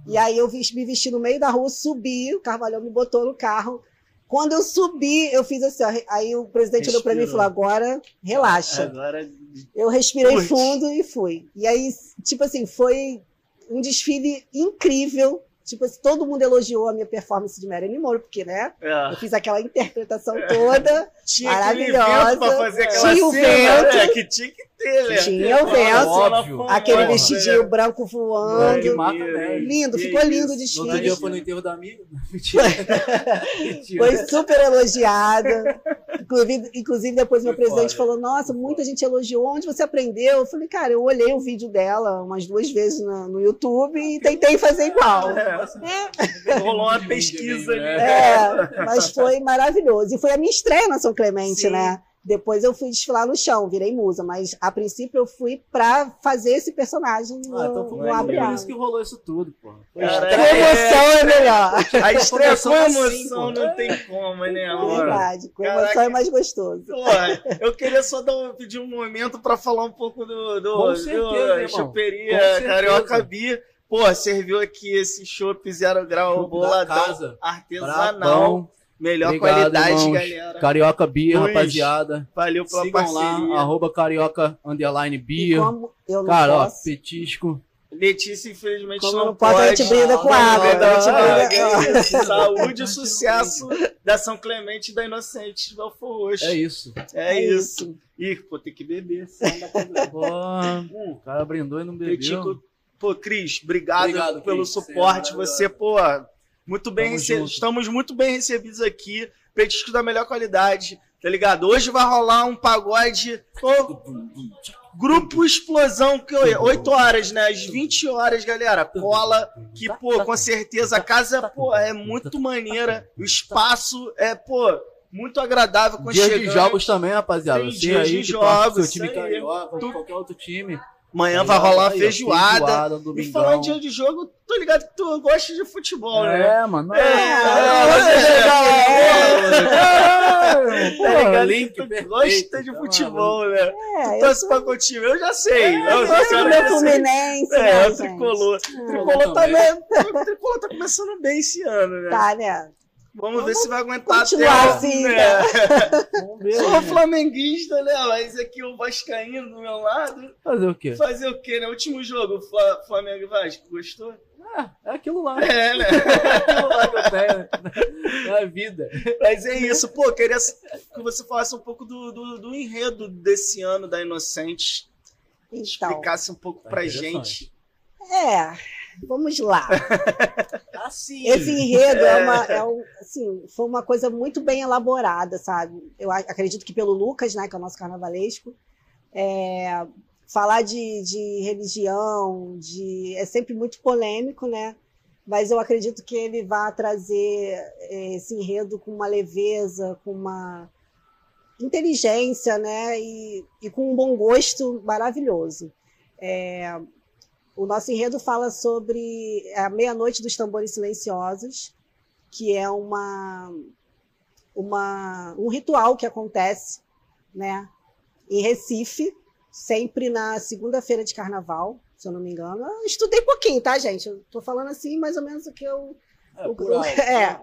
E aí eu me vesti no meio da rua, subi, o Carvalhão me botou no carro. Quando eu subi, eu fiz assim, ó, aí o presidente Respirou. olhou para mim e falou: agora relaxa. Agora... Eu respirei Curte. fundo e fui. E aí, tipo assim, foi um desfile incrível Tipo, todo mundo elogiou a minha performance de Marilyn Monroe, porque, né? É. Eu fiz aquela interpretação toda [laughs] tinha maravilhosa. Pra fazer aquela tinha o vento. É, que tinha que né? Tinha o vento. Óbvio, aquele vestidinho é. branco voando. É, lindo, que ficou lindo o desfile. No dia foi no enterro da amiga. [laughs] Mentira. foi super elogiada. Inclusive, inclusive depois meu presidente falou, nossa, muita gente elogiou. Onde você aprendeu? Eu falei, cara, eu olhei o vídeo dela umas duas vezes no, no YouTube e tentei fazer igual. É. É. Rolou uma [laughs] pesquisa ali. É, mas foi maravilhoso. E foi a minha estreia na São Clemente, Sim. né? Depois eu fui desfilar no chão, virei musa, mas a princípio eu fui pra fazer esse personagem no, ah, então no Abre Por isso que rolou isso tudo, pô. Cara, a emoção é melhor. A estreia com emoção assim, não tem como, né, amor? Verdade, com Caraca. emoção é mais gostoso. Pô, eu queria só dar um, pedir um momento pra falar um pouco do, do, com certeza, do Choperia Carioca Bia Pô, serviu aqui esse chopp zero grau boladão artesanal. Brabão. Melhor Obrigado, qualidade, irmãos. galera. Carioca Bia, rapaziada. Valeu pela Sigam parceria. lá, arroba carioca underline Bia. Cara, posso... ó, petisco. Letícia, infelizmente, Como não, não pode. A gente brinda com água. Ah, Saúde e sucesso [laughs] da São Clemente e da Inocente de Belfor Roxo. É isso. É, é isso. isso. Ih, pô, tem que beber. [laughs] Pô, o cara brindou e não bebeu. Pô, Cris, obrigado, obrigado pelo Cris, suporte. Você, pô, muito bem recebido. Estamos muito bem recebidos aqui. Petisco da melhor qualidade, tá ligado? Hoje vai rolar um pagode. Pô, grupo Explosão, que 8 horas, né? Às 20 horas, galera. Cola, que, pô, com certeza a casa pô, é muito maneira. O espaço é, pô, muito agradável. Dia de jogos também, rapaziada. Tem aí, de jogos, seu time carioca, qualquer outro time. Amanhã vai rolar uma feijoada. feijoada e falando de dia de jogo, tô ligado que tu gosta de futebol, é, né? É, mano. É, é, é, link tu gosta de futebol, né? É, tu torce pra qual time? Eu já sei. É, eu torço pro Fluminense. É, o Tricolor. Tricolor também. O Tricolor tá começando bem esse ano, né? Tá, né? Vamos, Vamos ver se vai aguentar até assim, né? Vamos ver, Sou né? flamenguista, né? Mas aqui o Vascaíno do meu lado. Fazer o quê? Fazer o quê, né? Último jogo, Flamengo e Vasco, gostou? Ah, é aquilo lá. É, né? é [laughs] aquilo lá que eu tenho. É a vida. Mas é isso. Pô, queria que você falasse um pouco do, do, do enredo desse ano da Inocente. Então, explicasse um pouco tá pra gente. É, Vamos lá. [laughs] Assim. Esse enredo é uma, é um, assim, foi uma coisa muito bem elaborada, sabe? Eu acredito que pelo Lucas, né, que é o nosso carnavalesco, é, falar de, de religião, de é sempre muito polêmico, né? mas eu acredito que ele vai trazer é, esse enredo com uma leveza, com uma inteligência, né? E, e com um bom gosto maravilhoso. O nosso enredo fala sobre a meia-noite dos tambores silenciosos, que é uma, uma um ritual que acontece, né? Em Recife, sempre na segunda-feira de carnaval, se eu não me engano. Eu estudei pouquinho, tá, gente? Eu tô falando assim, mais ou menos o que eu. É, o, o, é.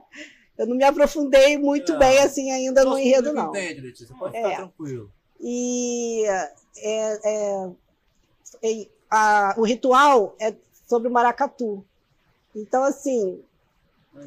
eu não me aprofundei muito é. bem assim ainda no enredo, não. Entende, Letícia, pode ficar é. tranquilo. E é, é, a, o ritual é sobre o maracatu. Então, assim,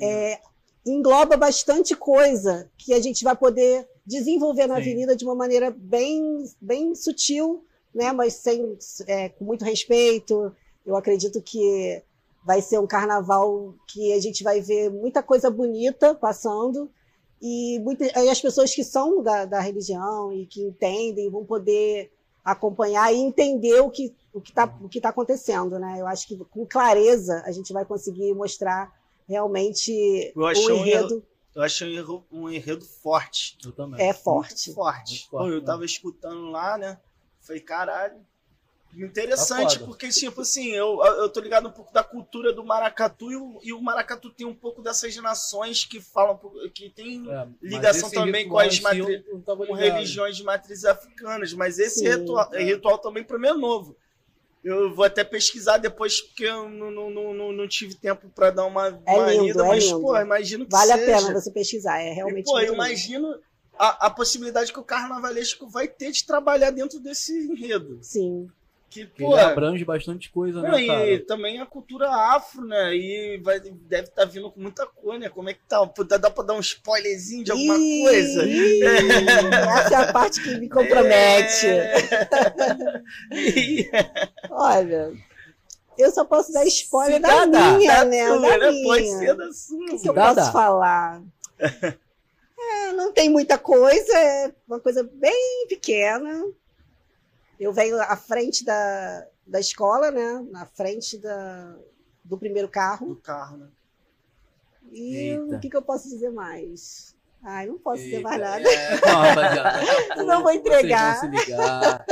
é, engloba bastante coisa que a gente vai poder desenvolver na Sim. avenida de uma maneira bem, bem sutil, né? mas sem, é, com muito respeito. Eu acredito que vai ser um carnaval que a gente vai ver muita coisa bonita passando e, muita, e as pessoas que são da, da, religião e que entendem vão poder acompanhar e entender o que o que está o que tá acontecendo, né? Eu acho que com clareza a gente vai conseguir mostrar realmente o enredo eu achei um enredo, um enredo forte. Eu também. É forte. Muito forte. Muito forte Pô, eu né? tava escutando lá, né? Falei, caralho. Interessante, tá porque, tipo assim, eu, eu tô ligado um pouco da cultura do maracatu e o, e o maracatu tem um pouco dessas nações que falam, que tem é, ligação também com as matri... com religiões de matrizes africanas, mas esse ritual, é. ritual também para mim é novo. Eu vou até pesquisar depois, porque eu não, não, não, não tive tempo para dar uma, é uma lindo, é mas, lindo. pô, imagino que Vale seja. a pena você pesquisar, é realmente. E, pô, eu imagino a, a possibilidade que o carnavalesco vai ter de trabalhar dentro desse enredo. Sim. Que, pô, abrange bastante coisa, né, não, cara? E também a cultura afro, né? E vai, deve estar tá vindo com muita coisa, né? Como é que tá? Dá, dá pra dar um spoilerzinho de alguma Ih, coisa? [laughs] essa é a parte que me compromete. É... [laughs] Olha, eu só posso dar spoiler Se da dá, minha, dá né? da né? minha. Pode ser da sua. O que, que eu dá, posso dá. falar? [laughs] É, não tem muita coisa, é uma coisa bem pequena eu venho à frente da, da escola, né? Na frente da, do primeiro carro. Do carro, né? E Eita. o que, que, eu posso dizer mais? Ai, não posso Eita, dizer mais nada. É... [laughs] Não, não vou entregar. Se ligar.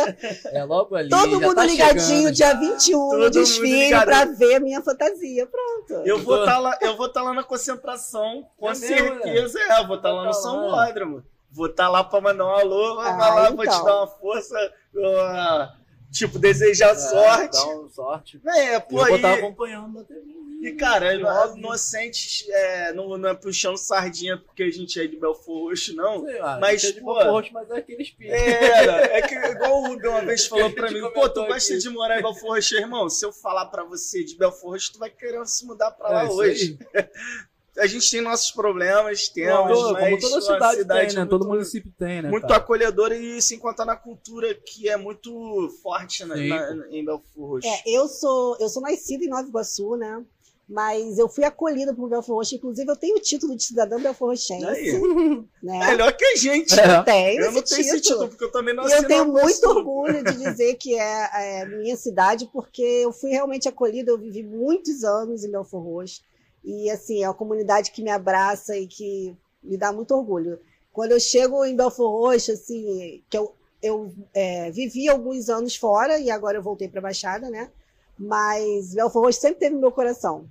É logo ali. Todo mundo tá ligadinho, dia 21, no desfile, para ver a minha fantasia. Pronto. Eu vou estar tá lá, eu vou estar tá lá na concentração, com é certeza. Mesmo, é, vou estar tá lá no São Bódromo. Vou estar lá para mandar um alô, ah, vai lá, então. vou te dar uma força. Uh, tipo, desejar é, sorte. Um sorte. É, pô, eu vou estar acompanhando na TV. E, cara, inocentes é, não, não é puxando sardinha porque a gente é de Belfort Roxo, não. Sei lá, mas, é de pô. Roxo, mas é aquele espírito. É, é que igual o Hugo uma vez [laughs] falou pra mim: pô, tu gosta aqui. de morar em Belfort Roxo, irmão? Se eu falar pra você de Belfort Roxo, tu vai querer se mudar pra lá é, hoje. [laughs] a gente tem nossos problemas, temos, Como, mas como toda cidade, cidade tem, né? Muito, todo município tem, né? Muito cara? acolhedora e se encontrar na cultura que é muito forte né, na, em Belfort Roxo. É, eu sou, eu sou nascida em Nova Iguaçu, né? Mas eu fui acolhida por Belfort Roxo, inclusive eu tenho o título de cidadã belforroxense. [laughs] Né? Melhor que a gente. É. Eu tenho eu não tenho esse título, porque eu também não E eu tenho muito orgulho de dizer que é, é minha cidade, porque eu fui realmente acolhida, eu vivi muitos anos em Belfort Roxo. E assim, é uma comunidade que me abraça e que me dá muito orgulho. Quando eu chego em Belfort Roxo, assim, que eu, eu é, vivi alguns anos fora e agora eu voltei para a Baixada, né? Mas Belfort Roxo sempre teve no meu coração.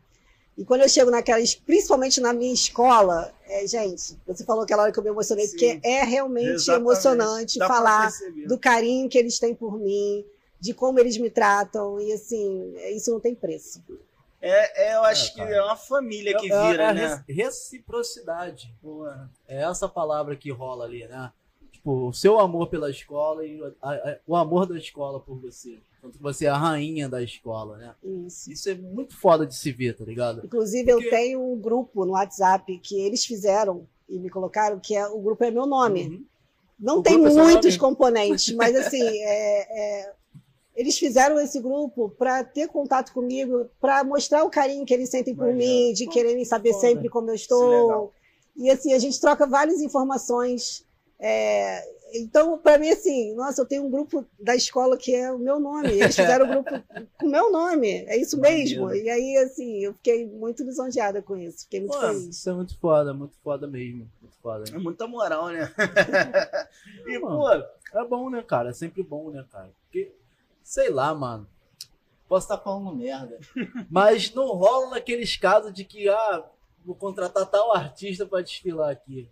E quando eu chego naquelas, principalmente na minha escola, é, gente, você falou aquela hora que eu me emocionei, Sim, porque é realmente exatamente. emocionante Dá falar do carinho que eles têm por mim, de como eles me tratam, e assim, isso não tem preço. É, é, eu acho é, que é uma família que é, vira, é né? Reciprocidade. É essa palavra que rola ali, né? Tipo, o seu amor pela escola e a, a, o amor da escola por você. Tanto que você é a rainha da escola, né? Isso. Isso é muito foda de se ver, tá ligado? Inclusive, Porque... eu tenho um grupo no WhatsApp que eles fizeram e me colocaram, que é o grupo é meu nome. Uhum. Não o tem é muitos componentes, mas assim, [laughs] é, é, eles fizeram esse grupo para ter contato comigo, para mostrar o carinho que eles sentem por Mas, mim, de quererem saber sempre como eu estou. E assim, a gente troca várias informações. É, então, para mim, assim, nossa, eu tenho um grupo da escola que é o meu nome. Eles [laughs] fizeram o um grupo com o meu nome. É isso mesmo. E aí, assim, eu fiquei muito lisonjeada com isso. Fiquei muito Pô, feliz. Isso é muito foda, muito foda mesmo. Muito foda. É muita moral, né? [laughs] e, pô, é bom, né, cara? É sempre bom, né, cara? Porque, sei lá, mano. Posso estar falando merda. [laughs] Mas não rola naqueles casos de que, ah, vou contratar tal artista para desfilar aqui.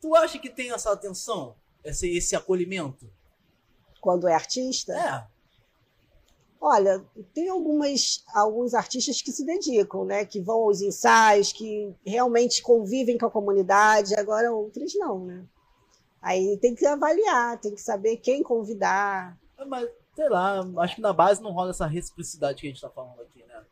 Tu acha que tem essa atenção? Esse, esse acolhimento? Quando é artista? É. Olha, tem algumas, alguns artistas que se dedicam, né? Que vão aos ensaios, que realmente convivem com a comunidade, agora outros não, né? Aí tem que avaliar, tem que saber quem convidar. É, mas, sei lá, acho que na base não rola essa reciprocidade que a gente está falando aqui, né?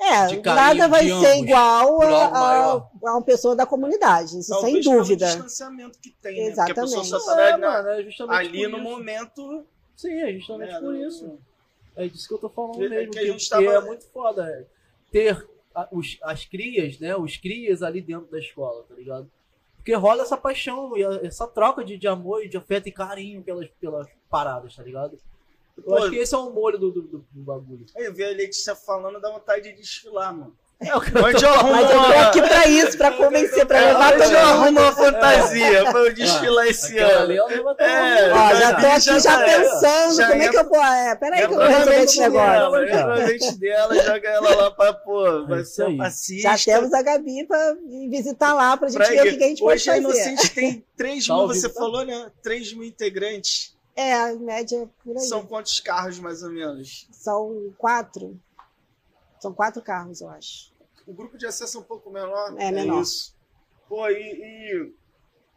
É, nada vai ser igual a, a, a, uma pessoa da comunidade, isso Talvez sem dúvida. o distanciamento que tem, né? Exatamente. Porque a pessoa só tá é, mano, é ali no momento. Sim, é justamente é, por isso. É disso que eu tô falando é mesmo. Que, que, que tava... é muito foda ter os, as crias, né? Os crias ali dentro da escola, tá ligado? Porque rola essa paixão, essa troca de, de amor e de afeto e carinho pelas, pelas paradas, tá ligado? Eu Pô, acho que esse é o molho do, do, do, do bagulho. Eu vi a Letícia falando, dá vontade de desfilar, mano. É o que eu Onde eu arrumo Mas eu tô aqui pra isso, pra convencer, pra levar todo mundo. eu arrumo uma fantasia pra eu desfilar ah, esse ano. É, Ó, já tô aqui já, já pensando, já como é que eu vou... É, peraí que eu vou resolver esse negócio. Entra dela, joga ela lá pra, pô, vai ser Já temos a Gabi pra visitar lá, pra gente ver o que a gente pode fazer. Hoje a Inocente tem 3 mil, você falou, né? 3 mil integrantes. É, a média por aí. São quantos carros, mais ou menos? São quatro. São quatro carros, eu acho. O grupo de acesso é um pouco menor? É, menor. É isso. Pô, e, e,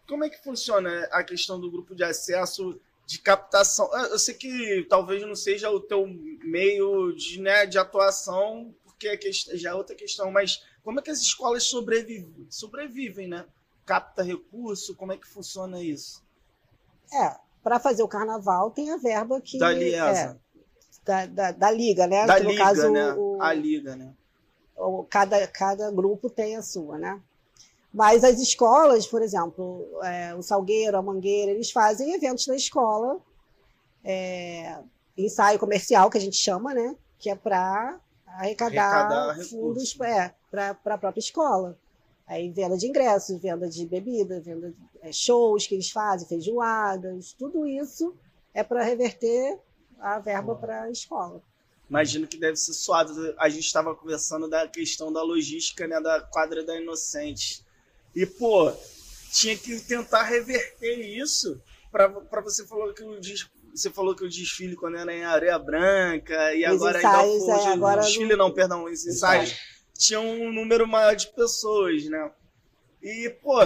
como é que funciona a questão do grupo de acesso de captação? Eu sei que talvez não seja o teu meio de, né, de atuação, porque é já é outra questão, mas como é que as escolas sobrevivem? Sobrevivem, né? Capta recurso, como é que funciona isso? É, para fazer o carnaval tem a verba que. Da. É, da, da, da, Liga, né? Da que, Liga, caso, né? O, a Liga, né? O, cada, cada grupo tem a sua, né? Mas as escolas, por exemplo, é, o Salgueiro, a Mangueira, eles fazem eventos na escola, é, ensaio comercial, que a gente chama, né? Que é para arrecadar, arrecadar fundos é, para a própria escola. Aí venda de ingressos, venda de bebida, venda de é, shows que eles fazem, feijoadas, tudo isso é para reverter a verba para a escola. Imagino que deve ser suado. A gente estava conversando da questão da logística, né, da quadra da Inocente. E, pô, tinha que tentar reverter isso para você falou que o você falou que o desfile quando era em areia branca e os agora ensaios, ainda é, agora desfile não, perdão, os ensaios tinham um número maior de pessoas, né? E, pô,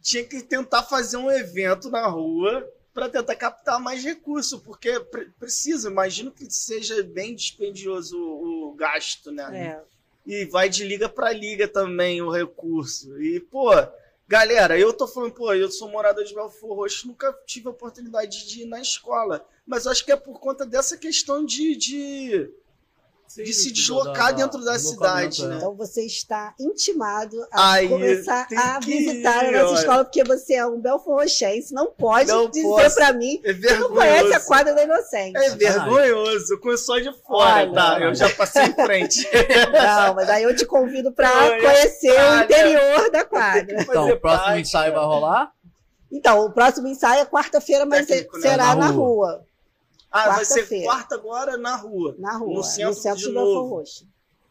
tinha que tentar fazer um evento na rua para tentar captar mais recursos, porque precisa, imagino que seja bem dispendioso o, o gasto, né? É. E vai de liga para liga também o recurso. E, pô, galera, eu tô falando, pô, eu sou morador de Belfort Roxo, nunca tive a oportunidade de ir na escola, mas acho que é por conta dessa questão de, de de se deslocar dentro da cidade, né? Então você está intimado a Aí, começar a visitar ir, a nossa olha. escola, porque você é um belforrochense, não pode não dizer para mim é que não conhece a quadra da Inocente. É vergonhoso, com só de fora, olha, tá? Eu já passei em frente. [laughs] Não, mas aí eu te convido para conhecer o interior da quadra. Então, o próximo ensaio vai rolar? Então, o próximo ensaio é quarta-feira, mas Técnico, né? será na, na rua. rua. Ah, vai ser quarta agora na rua. Na rua, no centro, no centro de novo. Roxo.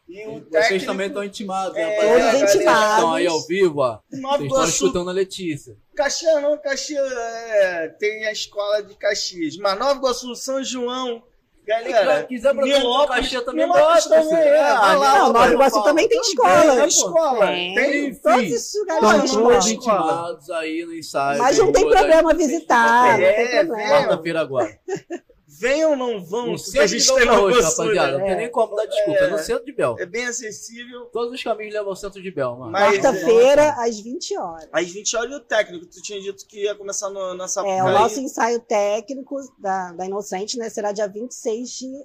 E o técnico, Vocês também estão intimados, é, né? Todos intimados. Estão aí ao vivo, ó. Vocês estão escutando a Letícia. Caxias não, Caxias é, tem a escola de Caxias. Mas Nova Iguaçu, São João, Galera, se quiser brotar Caxias também bota. Também, é. Ah, lá, não, Nova Iguaçu também tem escola. Tem escola. Tem, tem todos esses lugares. Todos intimados aí no ensaio. Mas não tem problema visitar. É, quarta-feira agora. [laughs] Venham ou não vão, no a gente tem hoje, rapaziada. Não tem nem como dar desculpa. É, é no centro de Bel. É bem acessível. Todos os caminhos levam ao centro de Bel, mano. Quarta-feira, às 20 horas. Às 20 horas e o técnico. Tu tinha dito que ia começar no, nessa É, o nosso ensaio técnico da, da Inocente, né, será dia 26 de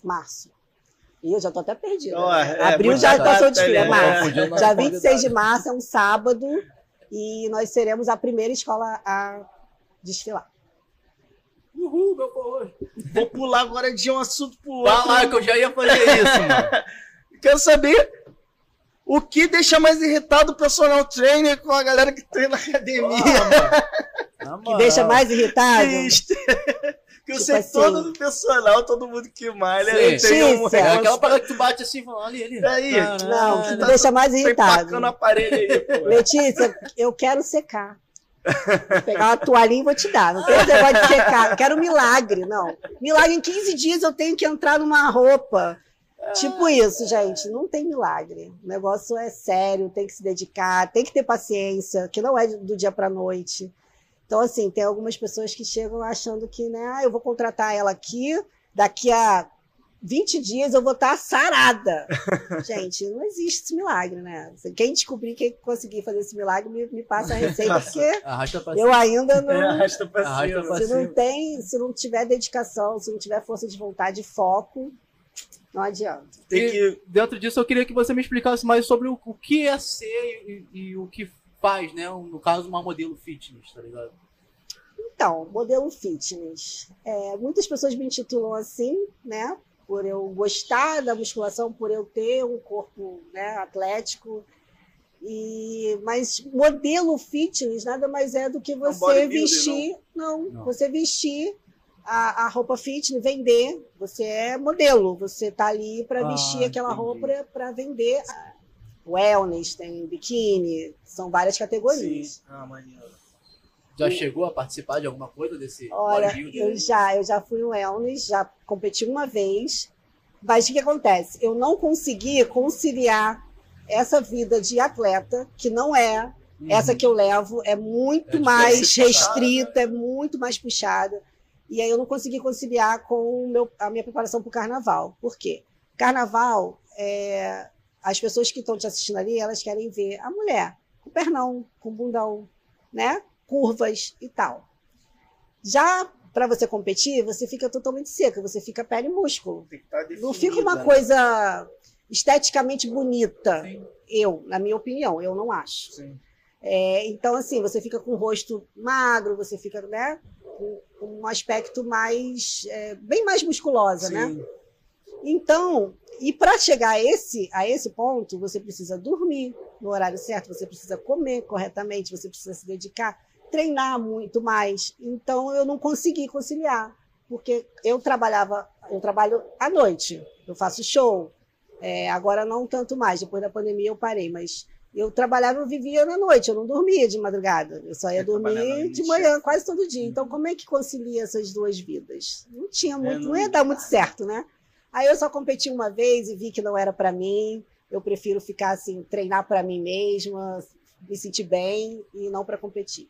março. E eu já tô até perdida. Oh, é, Abril já passou de fila, é março. Dia 26 de março é um sábado e nós seremos a primeira escola a desfilar. Vou pular agora de um assunto pro outro. Vai lá, que eu já ia fazer isso, mano. [laughs] Quero saber o que deixa mais irritado o personal trainer com a galera que treina na academia. Que deixa mais irritado? Que eu tipo sei assim, todo do personal, todo mundo que malha, tem um é aquela parada que tu bate assim, falando ali, ali. Aí, não, que tá deixa mais irritado. no aparelho aí, pô. Letícia, eu quero secar. Vou pegar uma toalhinha e vou te dar. Não tem negócio de secar. Quero um milagre, não. Milagre em 15 dias eu tenho que entrar numa roupa. Tipo isso, gente. Não tem milagre. O negócio é sério, tem que se dedicar, tem que ter paciência, que não é do dia para noite. Então, assim, tem algumas pessoas que chegam achando que, né, ah, eu vou contratar ela aqui, daqui a 20 dias eu vou estar sarada. [laughs] Gente, não existe esse milagre, né? Quem descobrir, quem conseguir fazer esse milagre, me, me passa a receita, porque eu ainda não. É, arrasta pra cima. Se não tem, se não tiver dedicação, se não tiver força de vontade e foco, não adianta. Tem que... dentro disso, eu queria que você me explicasse mais sobre o, o que é ser e, e o que faz, né? No caso, uma modelo fitness, tá ligado? Então, modelo fitness. É, muitas pessoas me intitulam assim, né? Por eu gostar da musculação, por eu ter um corpo né, atlético. E, mas modelo fitness nada mais é do que você vestir. Não. Não, não, você vestir a, a, roupa fitness, vender. Você é modelo, você tá ali para ah, vestir aquela entendi. roupa para vender wellness, tem biquíni, são várias categorias. Sim. Ah, maneiro. Já chegou a participar de alguma coisa desse Olha, eu já, eu já fui no wellness, já competi uma vez, mas o que acontece? Eu não consegui conciliar essa vida de atleta, que não é uhum. essa que eu levo, é muito é mais restrita, é muito mais puxada. E aí eu não consegui conciliar com meu, a minha preparação para o carnaval. Por quê? Carnaval é, as pessoas que estão te assistindo ali, elas querem ver a mulher com pernão, com bundão, né? Curvas e tal. Já para você competir, você fica totalmente seca, você fica pele e músculo. Tá Não fica uma né? coisa esteticamente bonita. Sim. Eu, na minha opinião, eu não acho. É, então, assim, você fica com o rosto magro, você fica, né? Com, com um aspecto mais. É, bem mais musculosa, né? Sim. né? Então, e para chegar a esse, a esse ponto, você precisa dormir no horário certo, você precisa comer corretamente, você precisa se dedicar, treinar muito mais. Então eu não consegui conciliar, porque eu trabalhava, eu trabalho à noite, eu faço show. É, agora não tanto mais, depois da pandemia eu parei, mas eu trabalhava, eu vivia na noite, eu não dormia de madrugada, eu só ia eu dormir de manhã quase todo dia. Então como é que concilia essas duas vidas? Não tinha muito, é, não... não ia dar muito certo, né? Aí eu só competi uma vez e vi que não era para mim. Eu prefiro ficar assim, treinar para mim mesma, me sentir bem e não para competir.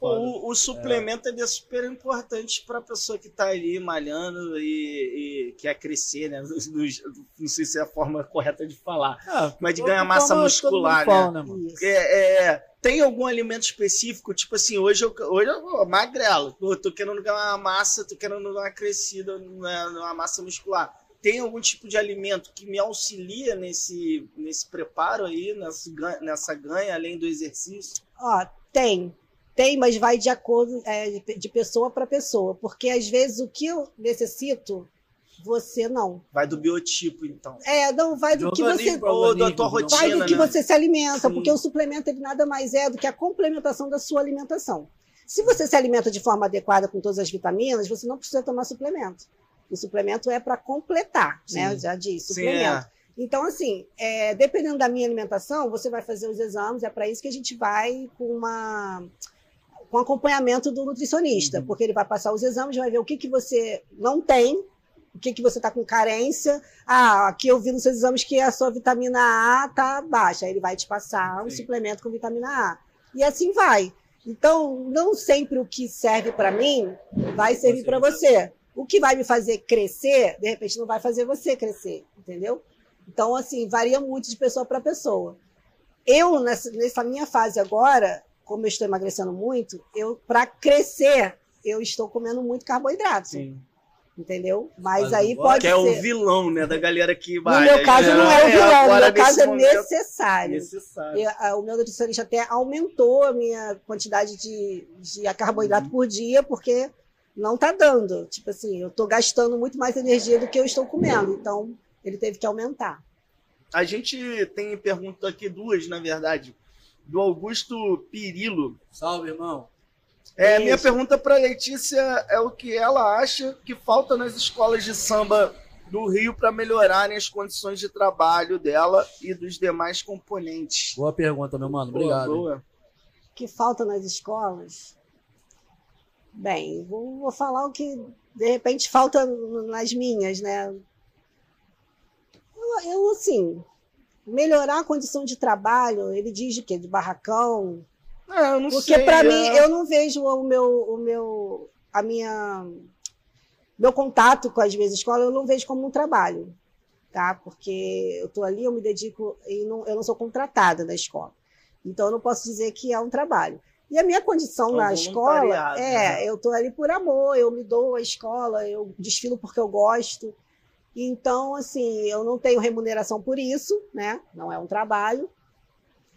O, o, suplemento é. é super importante para a pessoa que está ali malhando e, e, quer crescer, né? Não sei se é a forma correta de falar, ah, mas de ganhar massa muscular, né? né é, é, tem algum alimento específico? Tipo assim, hoje eu, hoje eu magrelo, eu tô querendo ganhar uma massa, tô querendo dar uma crescida numa massa muscular. Tem algum tipo de alimento que me auxilia nesse, nesse preparo aí, nessa, nessa ganha, além do exercício? Ó, tem. Tem, mas vai de acordo é, de pessoa para pessoa. Porque às vezes o que eu necessito você não. Vai do biotipo, então. É, não, vai do, do que você. Ou da tua rotina. Vai do que né? você se alimenta, Sim. porque o suplemento ele nada mais é do que a complementação da sua alimentação. Se você se alimenta de forma adequada com todas as vitaminas, você não precisa tomar suplemento. O suplemento é para completar, né? Sim. né? Eu já disse, suplemento. Sim, é. Então, assim, é, dependendo da minha alimentação, você vai fazer os exames, é para isso que a gente vai com uma com acompanhamento do nutricionista, uhum. porque ele vai passar os exames, vai ver o que, que você não tem o que, que você está com carência. Ah, aqui eu vi nos seus exames que a sua vitamina A está baixa. Aí ele vai te passar um Sim. suplemento com vitamina A. E assim vai. Então, não sempre o que serve para mim vai servir para você. O que vai me fazer crescer, de repente, não vai fazer você crescer, entendeu? Então, assim, varia muito de pessoa para pessoa. Eu, nessa, nessa minha fase agora, como eu estou emagrecendo muito, eu para crescer, eu estou comendo muito carboidrato. Sim entendeu? Mas aí pode que ser. Que é o vilão, né, da galera que vai. No meu caso não é o vilão, no meu caso é necessário. necessário. Eu, o meu nutricionista até aumentou a minha quantidade de, de carboidrato uhum. por dia, porque não tá dando. Tipo assim, eu estou gastando muito mais energia do que eu estou comendo. Então, ele teve que aumentar. A gente tem pergunta aqui duas, na verdade, do Augusto Pirilo. Salve, irmão. É, minha pergunta para Letícia é o que ela acha que falta nas escolas de samba do Rio para melhorarem as condições de trabalho dela e dos demais componentes. Boa pergunta, meu mano. Obrigado. Boa, boa. que falta nas escolas? Bem, vou, vou falar o que de repente falta nas minhas, né? Eu, eu assim, melhorar a condição de trabalho, ele diz de quê? De barracão, é, eu não Porque para mim, eu não vejo o meu, o meu, a minha, meu contato com as minhas escolas, eu não vejo como um trabalho, tá? Porque eu estou ali, eu me dedico e não, eu não sou contratada da escola. Então, eu não posso dizer que é um trabalho. E a minha condição é na escola é, né? eu estou ali por amor, eu me dou à escola, eu desfilo porque eu gosto. Então, assim, eu não tenho remuneração por isso, né? Não é um trabalho.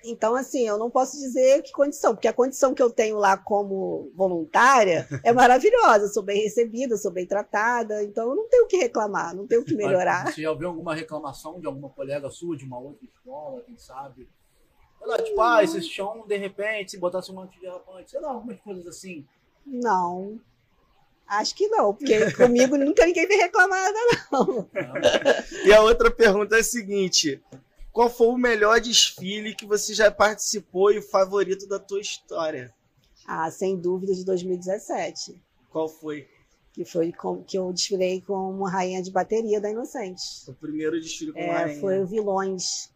Então, assim, eu não posso dizer que condição, porque a condição que eu tenho lá como voluntária é [laughs] maravilhosa. Eu sou bem recebida, sou bem tratada, então eu não tenho o que reclamar, não tenho o que melhorar. Já ouviu alguma reclamação de alguma colega sua, de uma outra escola, quem sabe? Sei tipo, ah, esse chão, de repente, se botasse um monte de derrapante, sei lá, algumas coisas assim. Não. Acho que não, porque comigo nunca ninguém veio reclamar nada, não. e a outra pergunta é a seguinte: qual foi o melhor desfile que você já participou e o favorito da tua história? Ah, sem dúvida de 2017. Qual foi? Que foi com, que eu desfilei como rainha de bateria da Inocente. O primeiro desfile com é, rainha. Foi o Vilões.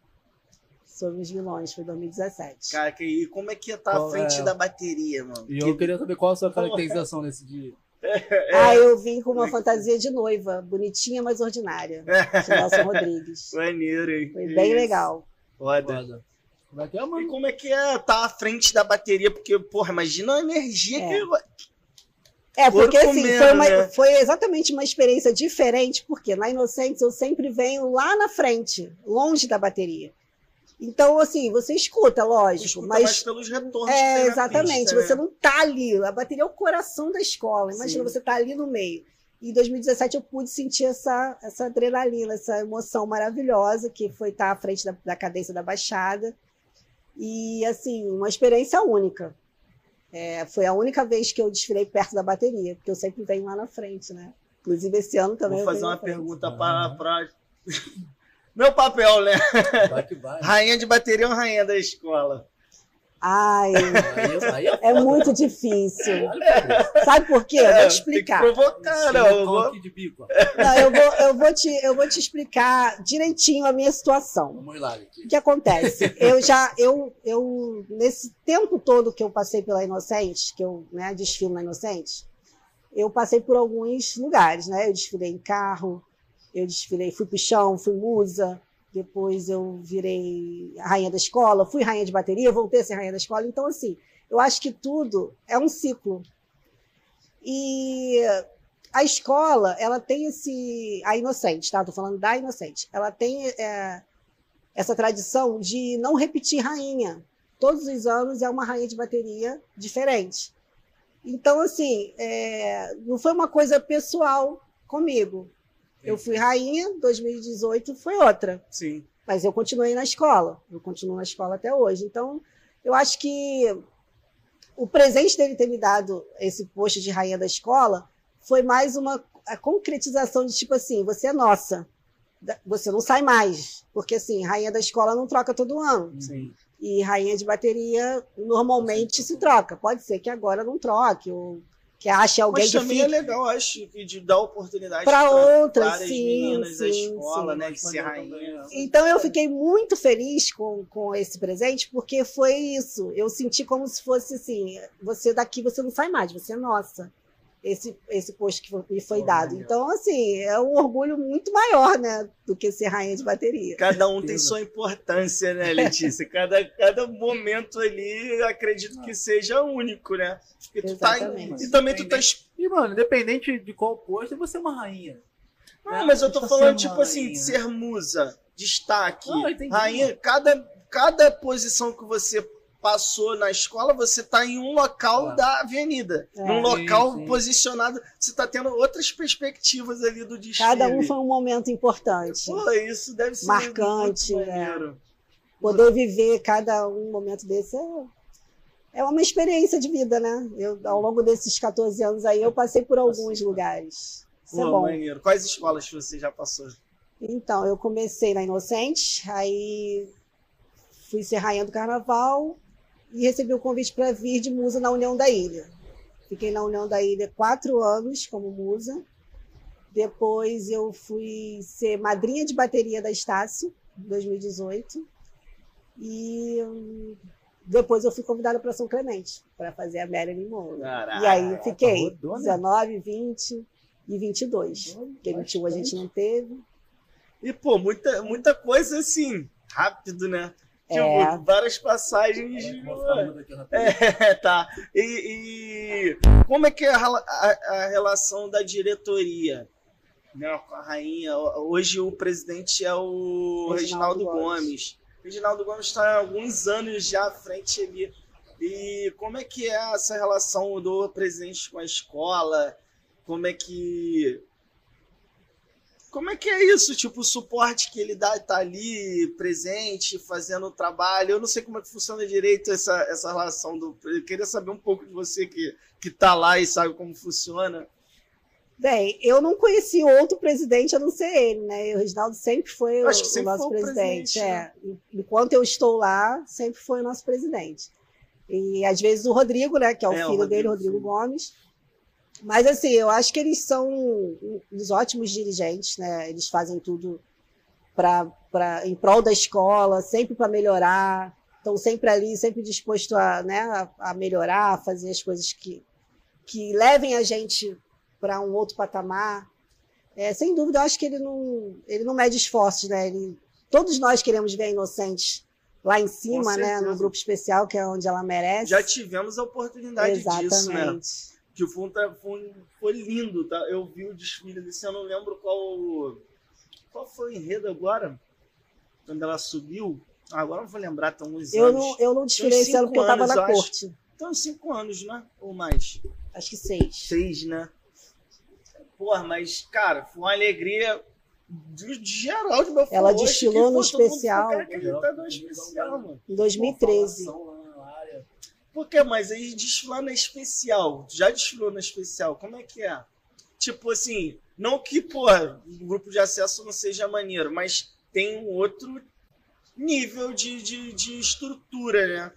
Sobre os vilões, foi 2017. Cara, e como é que ia estar tá à frente é... da bateria, mano? E eu queria saber qual a sua caracterização nesse dia. É, ah, eu vim com uma fantasia de noiva, bonitinha, mas ordinária. [laughs] De Nelson Rodrigues. Maneiro, hein? Foi bem Isso. legal. Foda. Como é que é, mano? E como é que é estar tá à frente da bateria? Porque, porra, imagina a energia é. que. É, porque assim, foi, uma, né? foi, exatamente uma experiência diferente, porque na Inocentes eu sempre venho lá na frente, longe da bateria. Então, assim, você escuta, lógico, escuta mas. pelos retornos. É, exatamente. Pista, você né? não tá ali. A bateria é o coração da escola. Imagina, Sim. você tá ali no meio. E em 2017 eu pude sentir essa, essa adrenalina, essa emoção maravilhosa, que foi estar à frente da, da cadência da Baixada. E, assim, uma experiência única. É, foi a única vez que eu desfilei perto da bateria, porque eu sempre venho lá na frente, né? Inclusive, esse ano também. Vou fazer uma pergunta para, para meu papel, né? Vai que vai. Rainha de bateria ou rainha da escola? Ai, é muito difícil. Sabe por quê? Eu vou te explicar. Que provocar, não. Eu vou... não eu, vou, eu, vou te, eu vou te explicar direitinho a minha situação. Vamos lá, O que acontece? Eu já, eu, eu, nesse tempo todo que eu passei pela Inocente, que eu né, desfilo na Inocente, eu passei por alguns lugares, né? Eu desfilei em carro, eu desfilei, fui pro chão, fui musa, depois eu virei rainha da escola, fui rainha de bateria, voltei a ser rainha da escola. Então, assim, eu acho que tudo é um ciclo. E a escola, ela tem esse. A Inocente, tá? Estou falando da Inocente. Ela tem é, essa tradição de não repetir rainha. Todos os anos é uma rainha de bateria diferente. Então, assim, é, não foi uma coisa pessoal comigo. Eu fui rainha, 2018 foi outra. Sim. Mas eu continuei na escola. Eu continuo na escola até hoje. Então, eu acho que o presente dele ter me dado esse posto de rainha da escola foi mais uma concretização de tipo assim, você é nossa. Você não sai mais. Porque assim, rainha da escola não troca todo ano. Sim. E rainha de bateria normalmente se troca. Pode ser que agora não troque, ou que acha alguém Mas que também fique... é legal, acho, de dar oportunidade para outras, sim, meninas sim, da escola, sim. né, de ser rainha. Então eu fiquei muito feliz com, com esse presente, porque foi isso. Eu senti como se fosse assim, você daqui você não sai mais, você é nossa esse, esse posto que me foi dado. Então, assim, é um orgulho muito maior, né, do que ser rainha de bateria. Cada um tem sua importância, né, Letícia? Cada, cada momento ali, acredito que seja único, né? Porque tu tá em, e também tu tá... E, mano, independente de qual posto, você é uma rainha. Não, né? mas eu tô tá falando, tipo assim, de ser musa, destaque, ah, rainha, cada, cada posição que você passou na escola, você está em um local é. da avenida. É. Num local sim, sim. posicionado, você está tendo outras perspectivas ali do desfile. Cada um foi um momento importante. Pô, isso deve ser marcante. É. Poder viver cada um momento desse é, é uma experiência de vida, né? Eu, ao longo desses 14 anos aí, eu passei por alguns lugares. Isso é Pô, é bom. Maneiro. Quais escolas você já passou? Então, eu comecei na Inocente, aí fui ser rainha do carnaval e recebi o convite para vir de musa na União da Ilha. Fiquei na União da Ilha quatro anos como musa. Depois eu fui ser madrinha de bateria da Estácio, em 2018. E hum, depois eu fui convidada para São Clemente, para fazer a Marilyn Monroe. Caraca, e aí fiquei rodou, né? 19, 20 e 22. Porque 21 a gente não teve. E, pô, muita, muita coisa assim, rápido, né? Tipo, é. várias passagens. É, [laughs] tá. E, e, como é que é a, a, a, relação da diretoria né, com a rainha? Hoje o presidente é o Reginaldo, Reginaldo Gomes. Gomes. Reginaldo Gomes está há alguns anos já à frente ali. E como é que é essa relação do presidente com a escola? Como é que como é que é isso? Tipo, o suporte que ele dá tá ali presente, fazendo o trabalho. Eu não sei como é que funciona direito essa, essa relação do. Eu queria saber um pouco de você que, que tá lá e sabe como funciona. Bem, eu não conheci outro presidente a não ser ele, né? O Reginaldo sempre foi o, sempre o nosso presidente. É. Né? Enquanto eu estou lá, sempre foi o nosso presidente. E às vezes o Rodrigo, né? Que é o é, filho o Rodrigo, dele, Rodrigo sim. Gomes mas assim, eu acho que eles são uns ótimos dirigentes, né? Eles fazem tudo para em prol da escola, sempre para melhorar. Estão sempre ali, sempre disposto a, né, a melhorar, a fazer as coisas que, que levem a gente para um outro patamar. É, sem dúvida, eu acho que ele não, ele não mede esforços, né? Ele, todos nós queremos ver a Inocente lá em cima, né? No grupo especial, que é onde ela merece. Já tivemos a oportunidade Exatamente. disso, né? Que foi, um, foi, foi lindo, tá? Eu vi o desfile desse, eu não lembro qual qual foi o enredo agora, quando ela subiu. Agora não vou lembrar, tem uns eu anos. Não, eu não desfilei esse ano porque eu estava na corte. Então, cinco anos, né? Ou mais? Acho que seis. Seis, né? Porra, mas, cara, foi uma alegria de, de geral de meu Ela desfilou no especial. especial, mano. Em 2013. Por Mas aí desfilar na especial. Já desfilou na especial. Como é que é? Tipo assim, não que, porra, o grupo de acesso não seja maneiro, mas tem um outro nível de, de, de estrutura, né?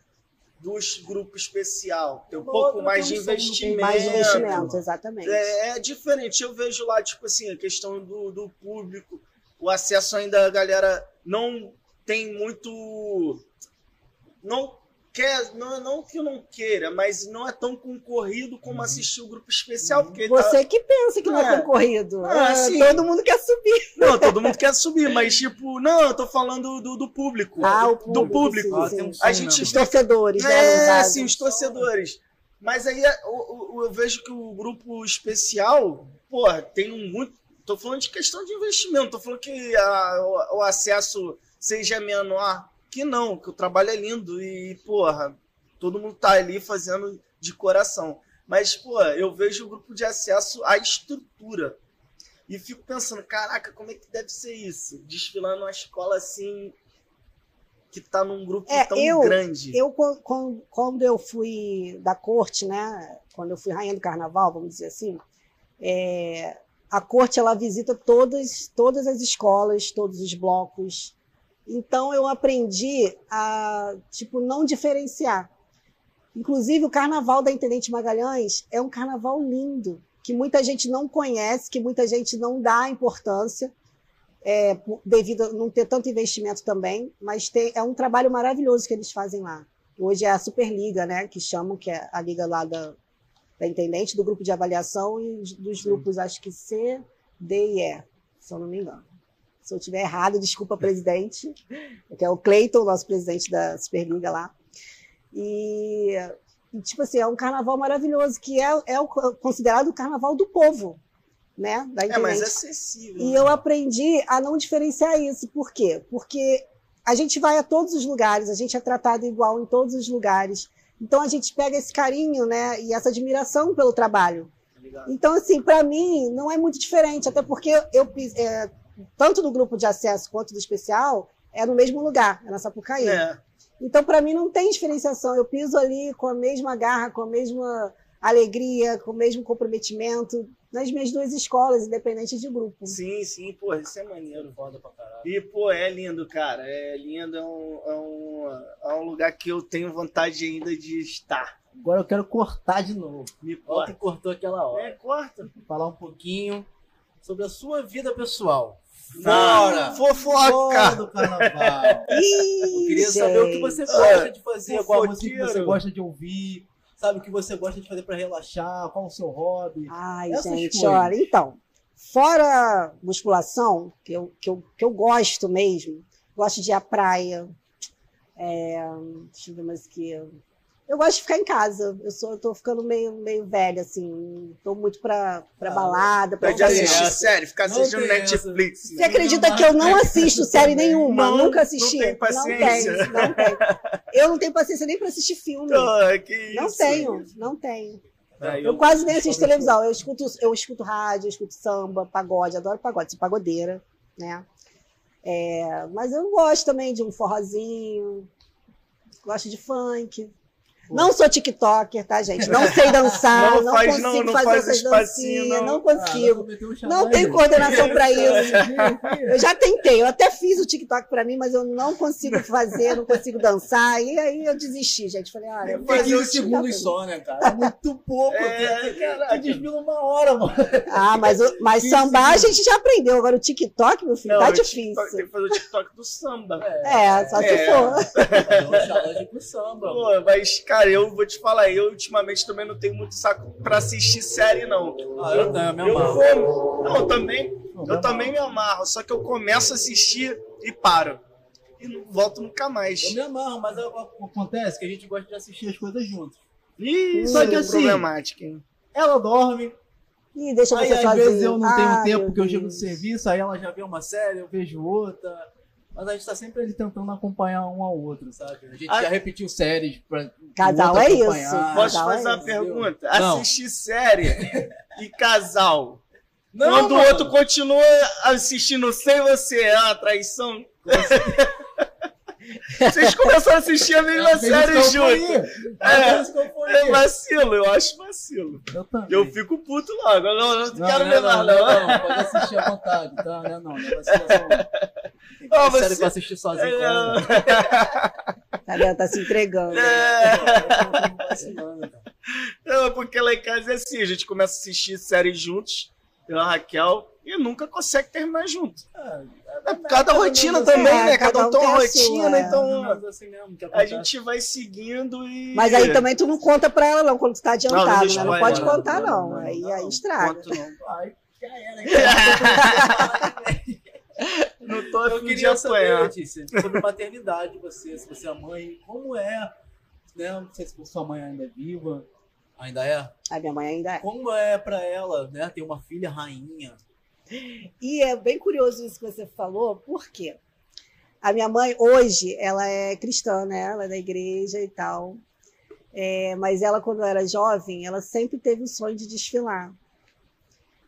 Dos grupos especial. Tem um pouco mais de investimento. Mais investimento, exatamente. É, é, diferente. Eu vejo lá, tipo assim, a questão do, do público, o acesso ainda a galera não tem muito. Não quer, não, não que eu não queira, mas não é tão concorrido como uhum. assistir o grupo especial. Porque Você tá... que pensa que não é, é concorrido. Ah, é, assim, todo mundo quer subir. Não, todo mundo quer subir, mas tipo, não, eu tô falando do, do público. Ah, o público. Do público. Sim, sim, a gente, os torcedores, né? É, sim, os torcedores. Mas aí é, eu, eu, eu, vejo que o grupo especial, porra, tem um muito. Tô falando de questão de investimento, tô falando que a, o, o acesso seja menor que não, que o trabalho é lindo e, porra, todo mundo tá ali fazendo de coração. Mas, pô, eu vejo o grupo de acesso à estrutura. E fico pensando, caraca, como é que deve ser isso? Desfilando uma escola assim, que tá num grupo é, tão eu, grande. Eu, quando, quando eu fui da corte, né? Quando eu fui rainha do carnaval, vamos dizer assim, é, a corte ela visita todas, todas as escolas, todos os blocos, então eu aprendi a tipo não diferenciar. Inclusive o Carnaval da Intendente Magalhães é um carnaval lindo que muita gente não conhece, que muita gente não dá importância. É, devido a não ter tanto investimento também, mas tem, é um trabalho maravilhoso que eles fazem lá. Hoje é a Superliga, né, que chamam, que é a liga lá da, da intendente, do grupo de avaliação e dos grupos, acho que C, D e E, se eu não me engano. Se eu estiver errado, desculpa, presidente, que é o Cleiton, nosso presidente da Superliga lá. E, e, tipo assim, é um carnaval maravilhoso, que é, é o, considerado o carnaval do povo, né? Da é, mas é acessível. E né? eu aprendi a não diferenciar isso. Por quê? Porque a gente vai a todos os lugares, a gente é tratado igual em todos os lugares. Então a gente pega esse carinho, né, e essa admiração pelo trabalho. Então assim, para mim não é muito diferente, até porque eu é, tanto do grupo de acesso quanto do especial é no mesmo lugar, é na Sapucaí. É. Então para mim não tem diferenciação. Eu piso ali com a mesma garra, com a mesma alegria, com o mesmo comprometimento nas minhas duas escolas, independente de grupo. Sim, sim, pô, isso é maneiro. Foda pra caralho. E, pô, é lindo, cara. É lindo, é um, é um, é um lugar que eu tenho vontade ainda de estar. Agora eu quero cortar de novo. Me corta. cortou aquela hora. É, corta. Falar um pouquinho sobre a sua vida pessoal. Fora! Fofoca! Fora do carnaval! Ih, eu queria gente. saber o que você gosta de fazer, qual música que você gosta de ouvir, sabe, o que você gosta de fazer para relaxar, qual o seu hobby. Ai, Essas gente, coisas. olha, então, fora musculação, que eu, que, eu, que eu gosto mesmo, gosto de ir à praia, é, deixa eu ver mais o que eu gosto de ficar em casa. Eu sou, eu tô ficando meio, meio velha, assim. Tô muito pra, pra ah, balada. Pra de assistir série, ficar assistindo Netflix. Você acredita que eu não assisto série [laughs] nenhuma? Não, Nunca assisti. Não, tem paciência. não tenho, não tenho. Eu não tenho paciência nem pra assistir filme. Oh, que isso. Não tenho, não tenho. É, eu, eu, quase nem assisto televisão. Eu escuto, eu escuto rádio, eu escuto samba, pagode, adoro pagode, sou pagodeira, né? É, mas eu gosto também de um forrozinho, gosto de funk. Não sou TikToker, tá, gente? Não sei dançar, [laughs] não, não faz, consigo não, não fazer faz essas dancinhas, não, não consigo. Ah, não tenho coordenação para [laughs] isso. eu já tentei, eu até fiz o TikTok para mim, mas eu não consigo fazer, não consigo dançar. E aí eu desisti, gente. Falei, olha, eu fazer um segundos só, né, cara? É muito pouco. É, tu desvia uma hora, mano. Ah, mas, mas sambar a gente já aprendeu. Agora o TikTok, meu filho, não, tá difícil. TikTok, tem que fazer o TikTok do samba. É, é só se é. for. Um samba. Pô, mas, cara, Cara, eu vou te falar, eu ultimamente também não tenho muito saco pra assistir série, não. Ah, eu, eu, me amarro. Eu vou, não, eu também, eu também me amarro, só que eu começo a assistir e paro. E não volto nunca mais. Eu me amarro, mas acontece que a gente gosta de assistir as coisas juntos. Isso, só que assim, problemática, hein? Ela dorme, Ih, deixa aí, você às vezes eu não tenho tempo porque eu chego do serviço, aí ela já vê uma série, eu vejo outra. Mas a gente tá sempre ali tentando acompanhar um ao outro, sabe? A gente ah, já repetiu séries pra. Casal é isso. Posso casal fazer é uma isso. pergunta? Não. Assistir série e casal. Não, Quando mano. o outro continua assistindo sem você, é uma traição? [laughs] Vocês começaram a assistir a mesma é, série junto. É, é vacilo, eu acho vacilo. Eu também. Eu fico puto logo. Eu não, não, não quero ver mais, não. Não, não, pode assistir à vontade, tá? Não, não, não é vacilação. [laughs] Tem que oh, série pra assistir sozinho. É... Tá vendo? Tá se entregando. É. Não, porque lá em casa é assim, a gente começa a assistir séries juntos, eu e a Raquel, e nunca consegue terminar junto. É, é por causa da rotina também, é, né? Cada, um tem uma rotina, é. então assim mesmo, a gente vai seguindo e. Mas aí também tu não conta pra ela, não, quando tu tá adiantado, não, não, né? não pode contar, não. não. Aí, aí estraga. Conto, não. Ai, já era, Não tô Eu queria saber, Letícia, sobre maternidade, você, se você é mãe, como é, né? Não sei se sua mãe ainda é viva. Ainda é? A minha mãe ainda é. Como é para ela, né, ter uma filha rainha? E é bem curioso isso que você falou, por quê? A minha mãe, hoje, ela é cristã, né? Ela é da igreja e tal. É, mas ela, quando era jovem, ela sempre teve o sonho de desfilar.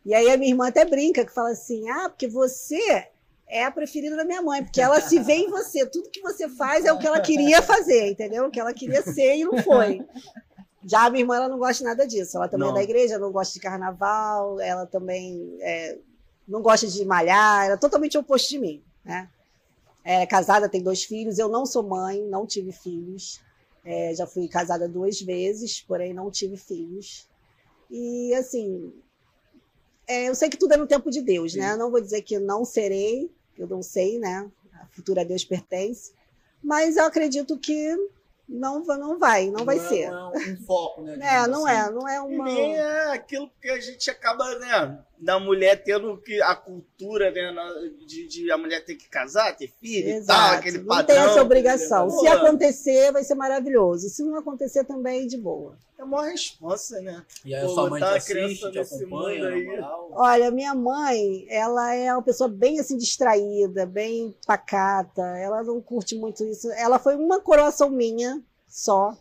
E aí a minha irmã até brinca, que fala assim, ah, porque você é a preferida da minha mãe, porque ela se vê em você. Tudo que você faz é o que ela queria fazer, entendeu? O que ela queria ser e não foi. Já a minha irmã, ela não gosta nada disso. Ela também não. é da igreja, não gosta de carnaval, ela também é, não gosta de malhar, ela é totalmente oposto de mim, né? É casada, tem dois filhos. Eu não sou mãe, não tive filhos. É, já fui casada duas vezes, porém não tive filhos. E assim, é, eu sei que tudo é no tempo de Deus, né? Sim. né? Não vou dizer que não serei, eu não sei, né? A futura a Deus pertence. Mas eu acredito que não, não vai, não, não vai é, ser. Não é um foco, né? É, não assim. é, não é uma. E nem é aquilo que a gente acaba, né? Da mulher tendo que a cultura né, de, de, a mulher ter que casar, ter filho Exato. e tal, aquele não padrão. Não tem essa obrigação. Se acontecer, vai ser maravilhoso. Se não acontecer, também de boa. É uma resposta, né? E aí Pô, sua mãe tá te assiste, te acompanha, aí. Olha, minha mãe, ela é uma pessoa bem assim distraída, bem pacata. Ela não curte muito isso. Ela foi uma coroação minha só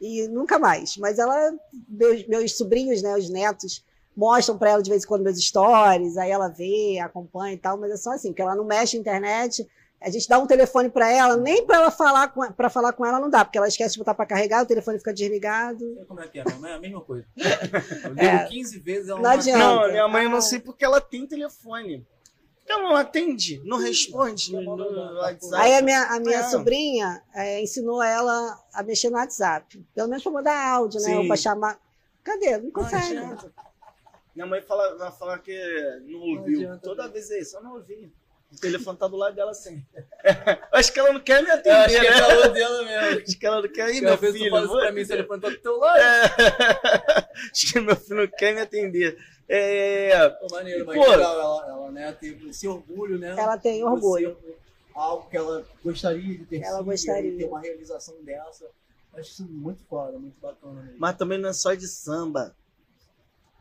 e nunca mais. Mas ela, meus, meus sobrinhos, né, os netos, mostram para ela de vez em quando meus stories, aí ela vê, acompanha e tal, mas é só assim, porque ela não mexe na internet. A gente dá um telefone para ela, nem para ela falar com para falar com ela não dá, porque ela esquece de botar para carregar, o telefone fica desligado. Como é que é? Minha mãe é a mesma coisa. [laughs] Eu ligo é, 15 vezes, ela não, não adianta. Não, minha mãe eu não sei porque ela tem telefone. Ela não atende, não responde no, no WhatsApp. Aí a minha, a minha é. sobrinha é, ensinou ela a mexer no WhatsApp. Pelo menos para mandar áudio, né? Sim. Ou para chamar. Cadê? Não consegue. Não minha mãe fala, vai falar que não ouviu. Não Toda vez é isso, eu não ouvi. O telefone tá do lado dela assim. [laughs] acho que ela não quer me atender. Eu acho né? que é calor dela mesmo. Acho que ela não quer ir, meu filho. Fala pra mim, o telefone tá do teu lado. É. [laughs] acho que meu filho não quer me atender. É. Pô, maneiro, mas legal, ela, ela né, teve esse orgulho, né? Ela tem orgulho. algo que ela gostaria de ter ela sido, gostaria. ter uma realização dessa. Acho isso muito foda, muito bacana mesmo. Mas também não é só de samba.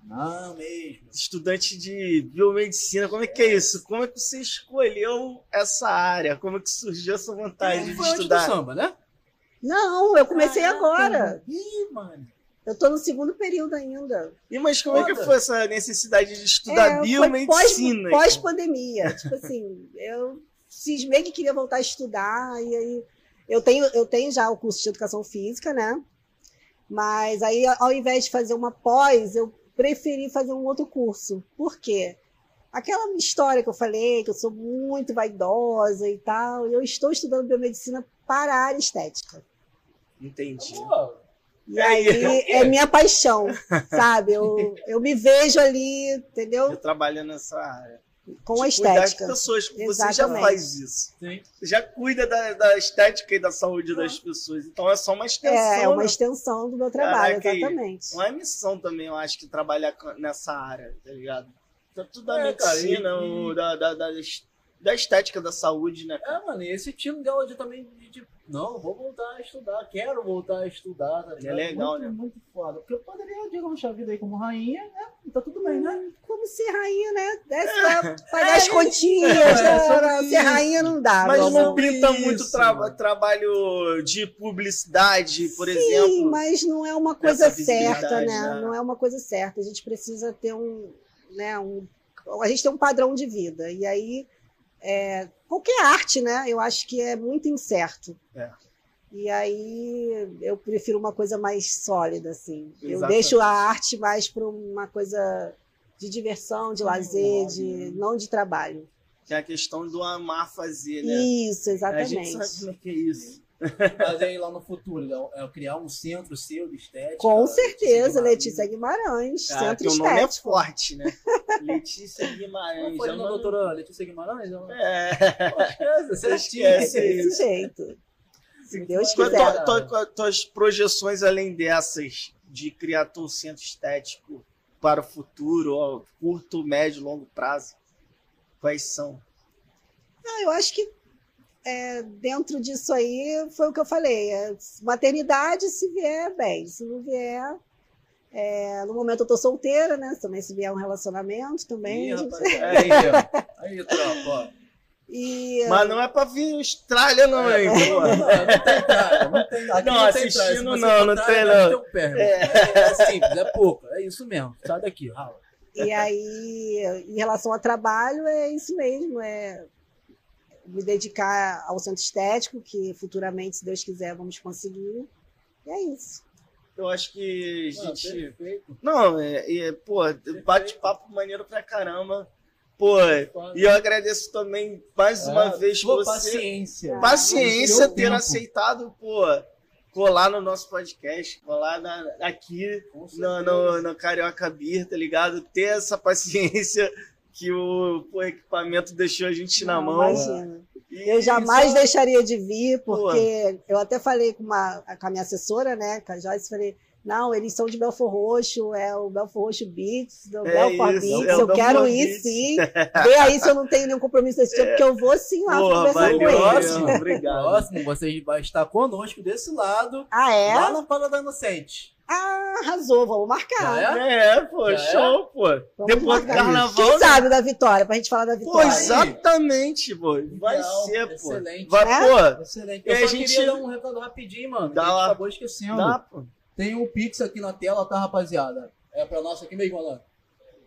Não, mesmo. Estudante de biomedicina, como é que é isso? Como é que você escolheu essa área? Como é que surgiu essa vontade de estudar? Do samba, né? Não, eu comecei ah, agora. Ih, mano. Eu tô no segundo período ainda. E mas como Foda. é que foi essa necessidade de estudar é, biomedicina? Pós-pandemia. Pós [laughs] tipo assim, eu cismei que queria voltar a estudar, e aí eu tenho, eu tenho já o curso de educação física, né? Mas aí, ao invés de fazer uma pós, eu preferi fazer um outro curso. Por quê? Aquela história que eu falei, que eu sou muito vaidosa e tal, eu estou estudando biomedicina para a área estética. Entendi. E aí é minha paixão, sabe? Eu, eu me vejo ali, entendeu? Eu trabalho nessa área com a estética. Das pessoas, você já faz isso. Sim. Você já cuida da, da, estética e da saúde das pessoas. Então é só uma extensão. É, é uma né? extensão do meu trabalho, Caraca, exatamente. Uma missão também, eu acho, que trabalhar nessa área, tá ligado? Tanto da é, medicina, cara, e, da, da, da, da, estética da saúde, né? É, mano, e esse time dela de também de, de não, vou voltar a estudar, quero voltar a estudar, tá É legal, muito, né? Muito foda. Porque eu poderia, digamos, a vida aí como rainha, né? Tá tudo bem, né? Como ser rainha, né? Desce pra pagar é, as continhas, é, né? Ser rainha não dá. Mas não pinta muito tra trabalho de publicidade, por Sim, exemplo. Sim, mas não é uma coisa certa, né? né? Não é uma coisa certa. A gente precisa ter um, né, um... A gente tem um padrão de vida. E aí é, qualquer arte, né? Eu acho que é muito incerto. É. E aí eu prefiro uma coisa mais sólida, assim. Exatamente. Eu deixo a arte mais para uma coisa de diversão, de lazer, de não de trabalho. Que é a questão do amar fazer, né? Isso, exatamente. A gente sabe como é que é isso. Aí lá no futuro, é criar um centro seu de estética. Com certeza, Letícia Guimarães, Cara, centro estético. [laughs] O nome é forte, né? Letícia Guimarães. Não foi uma doutora Letícia Guimarães? Não? É. você esquece. Desse jeito. Se Deus quiser. Tua, tuas projeções além dessas, de criar teu centro estético para o futuro, ó, curto, médio, longo prazo, quais são? Ah, eu acho que é, dentro disso aí foi o que eu falei. É, maternidade, se vier, bem. Se não vier. É, no momento eu tô solteira, né? Também se vier um relacionamento também. Ih, gente... aí, [laughs] aí, tropa, e, Mas não é pra vir Austrália, não, é, hein? Não, não, não, tem praia, não tem. Não, não assistindo, não, não, não tem, não. É. é simples, é pouco, é isso mesmo. Sai daqui, rala. E aí, em relação ao trabalho, é isso mesmo, é me dedicar ao centro estético, que futuramente, se Deus quiser, vamos conseguir. E é isso. Eu acho que a gente. Não, é, é pô, bate-papo maneiro pra caramba. Pô, e eu agradeço também mais uma ah, vez você. Paciência. Paciência ter tempo. aceitado, pô, colar no nosso podcast, colar na, aqui no, no, no Carioca Beer, tá ligado? Ter essa paciência que o, equipamento deixou a gente Não, na mão. Imagina. E eu jamais só... deixaria de vir, porque Pô. eu até falei com, uma, com a minha assessora, né, com a Joyce, falei, Não, eles são de Belfor Roxo, é o Belfor Roxo Beats, do é Belfor isso, Beats. É eu quero ir Beats. sim. [laughs] Vê aí se eu não tenho nenhum compromisso desse tipo, é. porque eu vou sim lá Porra, conversar com eles. Obrigado. Próximo, você vai estar conosco desse lado. Ah, é? Lá na Fala da Inocente. Ah, arrasou, vamos marcar. É, é pô, Já show, é? pô. Vamos Depois do carnaval. Quem né? sabe da vitória, pra gente falar da vitória. Pô, exatamente, pô. Vai Legal, ser, pô. Excelente. Vai, é? pô. Excelente. Eu só gente... queria dar um recado rapidinho, mano. Dá lá. acabou esquecendo. Dá, pô. Tem um Pix aqui na tela, tá, rapaziada? É pra nossa aqui mesmo, Alan.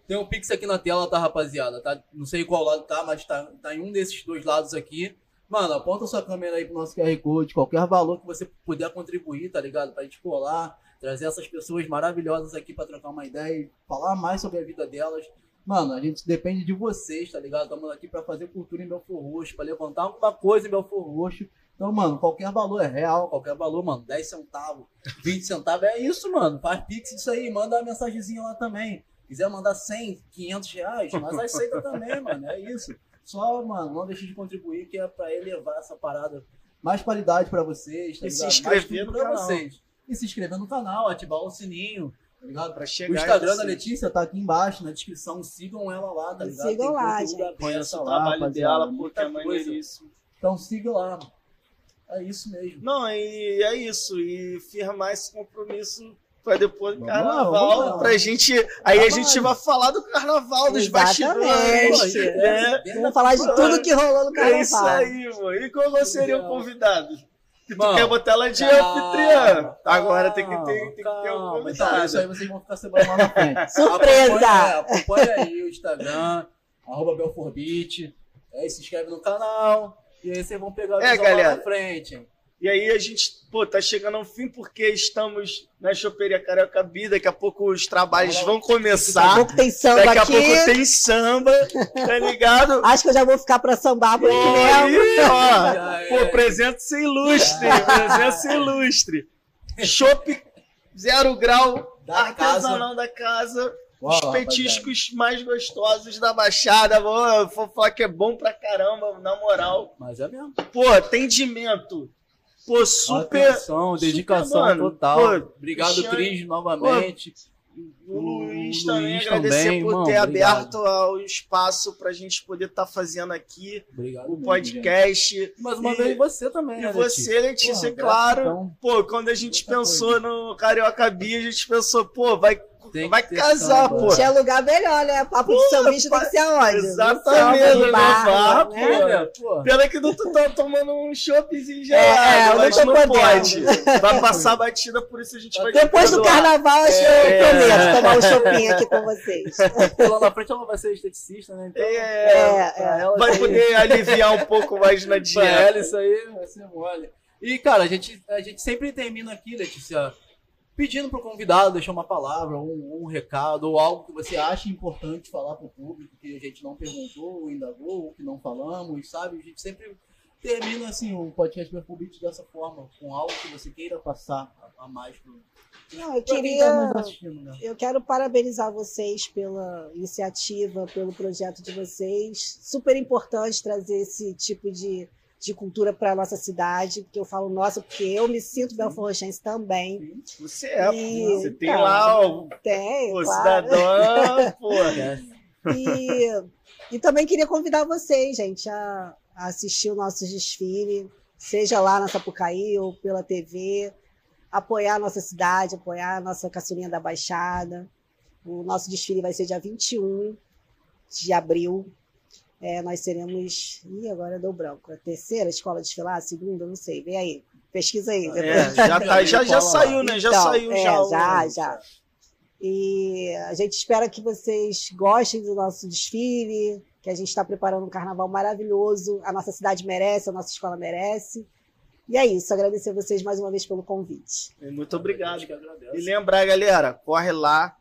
Tem um Pix aqui na tela, tá, rapaziada? Tá? Não sei qual lado tá, mas tá, tá em um desses dois lados aqui. Mano, aponta sua câmera aí pro nosso QR Code, qualquer valor que você puder contribuir, tá ligado? Pra gente colar trazer essas pessoas maravilhosas aqui para trocar uma ideia e falar mais sobre a vida delas. Mano, a gente depende de vocês, tá ligado? Estamos aqui para fazer cultura em Belfor Roxo, para levantar alguma coisa em Belfor Roxo. Então, mano, qualquer valor é real, qualquer valor, mano, 10 centavos, 20 centavos, é isso, mano. Faz pix isso aí, manda uma mensagenzinha lá também. Quiser mandar 100, 500 reais, mas aceita também, mano, é isso. Só, mano, não deixe de contribuir, que é para elevar essa parada. Mais qualidade para vocês, tá e se inscrever no canal. vocês e se inscrever no canal, ativar o sininho, tá ligado? Pra chegar. O Instagram da Letícia tá aqui embaixo na descrição. Sigam ela lá, tá ligado? Sigam lá, gente. Conheça o trabalho dela, porque é maneiríssimo. Então sigam lá. É isso mesmo. Não, e é isso. E firmar esse compromisso para depois do carnaval, lá, pra gente. Aí a gente vai falar do carnaval, dos bastidores. É. Vamos falar de tudo que rolou no carnaval. É isso aí, mano. E como seriam convidados? Que tu quer botar ela de anfitriã. Agora tem que ter, tem que ter um convidado. Então, isso aí vocês vão ficar sabendo lá na frente. [laughs] Surpresa! Acompanha, acompanha aí o Instagram, arroba Belforbit. Aí se inscreve no canal. E aí vocês vão pegar o é, galera, lá na frente. E aí a gente, pô, tá chegando ao fim porque estamos na Choperia Carioca Bi, daqui a pouco os trabalhos vão começar. Daqui a pouco tem samba Daqui aqui. a pouco tem samba, tá ligado? Acho que eu já vou ficar pra sambar por aqui mesmo. Ó, [laughs] pô, presença ilustre, [laughs] presença ilustre. Chopp zero grau, da artesanal casa. da casa. Uau, os petiscos mais gostosos da Baixada. Vou, vou falar que é bom pra caramba, na moral. Mas é mesmo. Pô, atendimento Pô, super. Atenção, dedicação super, total. Pô, Obrigado, Cris, novamente. Pô, o Luiz também, Luiz agradecer também, por mano, ter obrigado. aberto o espaço para a gente poder estar tá fazendo aqui obrigado, o podcast. Mas uma vez você também, E né, você, Letícia, Pô, claro. Então, pô, quando a gente pensou coisa. no Carioca Bia, a gente pensou, pô, vai tem vai casar, pô. Tinha lugar melhor, né? Papo pô, de sambista tem que ser aonde? Exatamente, no bar, né? pô. Pena que não tu tá tomando um choppzinho já, é, é, mas não, não pode. Vai passar batida, por isso a gente vai Depois do carnaval, acho que é, eu prometo tomar um shopping aqui com vocês. Lá na frente ela vai ser esteticista, né? Então, é, é, é. vai poder aliviar um pouco mais na dieta. Pra ela, isso aí vai ser mole. E, cara, a gente, a gente sempre termina aqui, Letícia, pedindo para o convidado deixar uma palavra, um, um, recado, ou algo que você acha importante falar para o público, que a gente não perguntou, ou indagou, ou que não falamos, sabe? A gente sempre termina assim o podcast Perfubit dessa forma, com algo que você queira passar a, a mais pro. Não, eu queria. Tá né? Eu quero parabenizar vocês pela iniciativa, pelo projeto de vocês. Super importante trazer esse tipo de de cultura para a nossa cidade, que eu falo nossa, porque eu me sinto belforrochense também. Você é, e, você tem lá o, tem, o claro. cidadão, pô. [laughs] E, e também queria convidar vocês, gente, a, a assistir o nosso desfile, seja lá na Sapucaí ou pela TV, apoiar a nossa cidade, apoiar a nossa caçulinha da Baixada. O nosso desfile vai ser dia 21 de abril, é, nós seremos. Ih, agora deu branco. A terceira escola de desfilar, a segunda, não sei. Vem aí. Pesquisa aí. É, já, tá, já, já saiu, né? Já então, saiu é, já. Já, já. E a gente espera que vocês gostem do nosso desfile, que a gente está preparando um carnaval maravilhoso. A nossa cidade merece, a nossa escola merece. E é isso, agradecer a vocês mais uma vez pelo convite. Muito obrigado. E lembrar, galera, corre lá,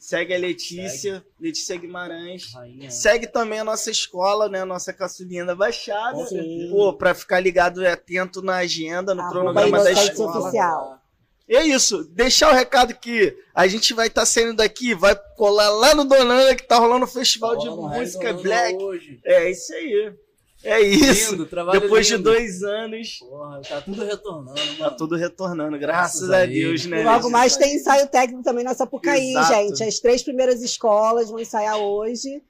Segue a Letícia, Segue. Letícia Guimarães. Rainha. Segue também a nossa escola, né? A nossa caçulinha da Baixada. Sim. Pô, pra ficar ligado e atento na agenda, no cronograma da escola. Oficial. É isso. Deixar o recado que a gente vai estar tá saindo daqui, vai colar lá no Donana, que tá rolando o festival de música black. Hoje. É isso aí. É isso. Lindo, Depois lindo. de dois anos. Porra, tá tudo retornando, tá mano. Tá tudo retornando, graças, graças a Deus, né? Logo mais tem ensaio técnico também na Sapucaí, Exato. gente. As três primeiras escolas vão ensaiar hoje.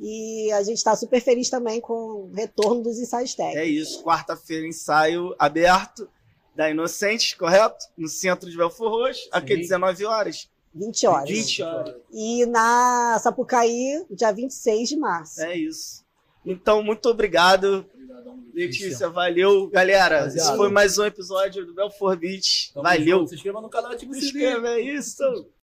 E a gente está super feliz também com o retorno dos ensaios técnicos. É isso, quarta-feira, ensaio aberto da Inocentes, correto? No centro de Belfor Roxo, aqui 19 horas. 20 horas. 20 horas. E na Sapucaí, dia 26 de março. É isso. Então, muito obrigado. Letícia, valeu. Galera, Rapaziada. esse foi mais um episódio do Belfor Beach. Valeu. Se inscreva no canal, ativa o sininho. Se inscreva, é isso.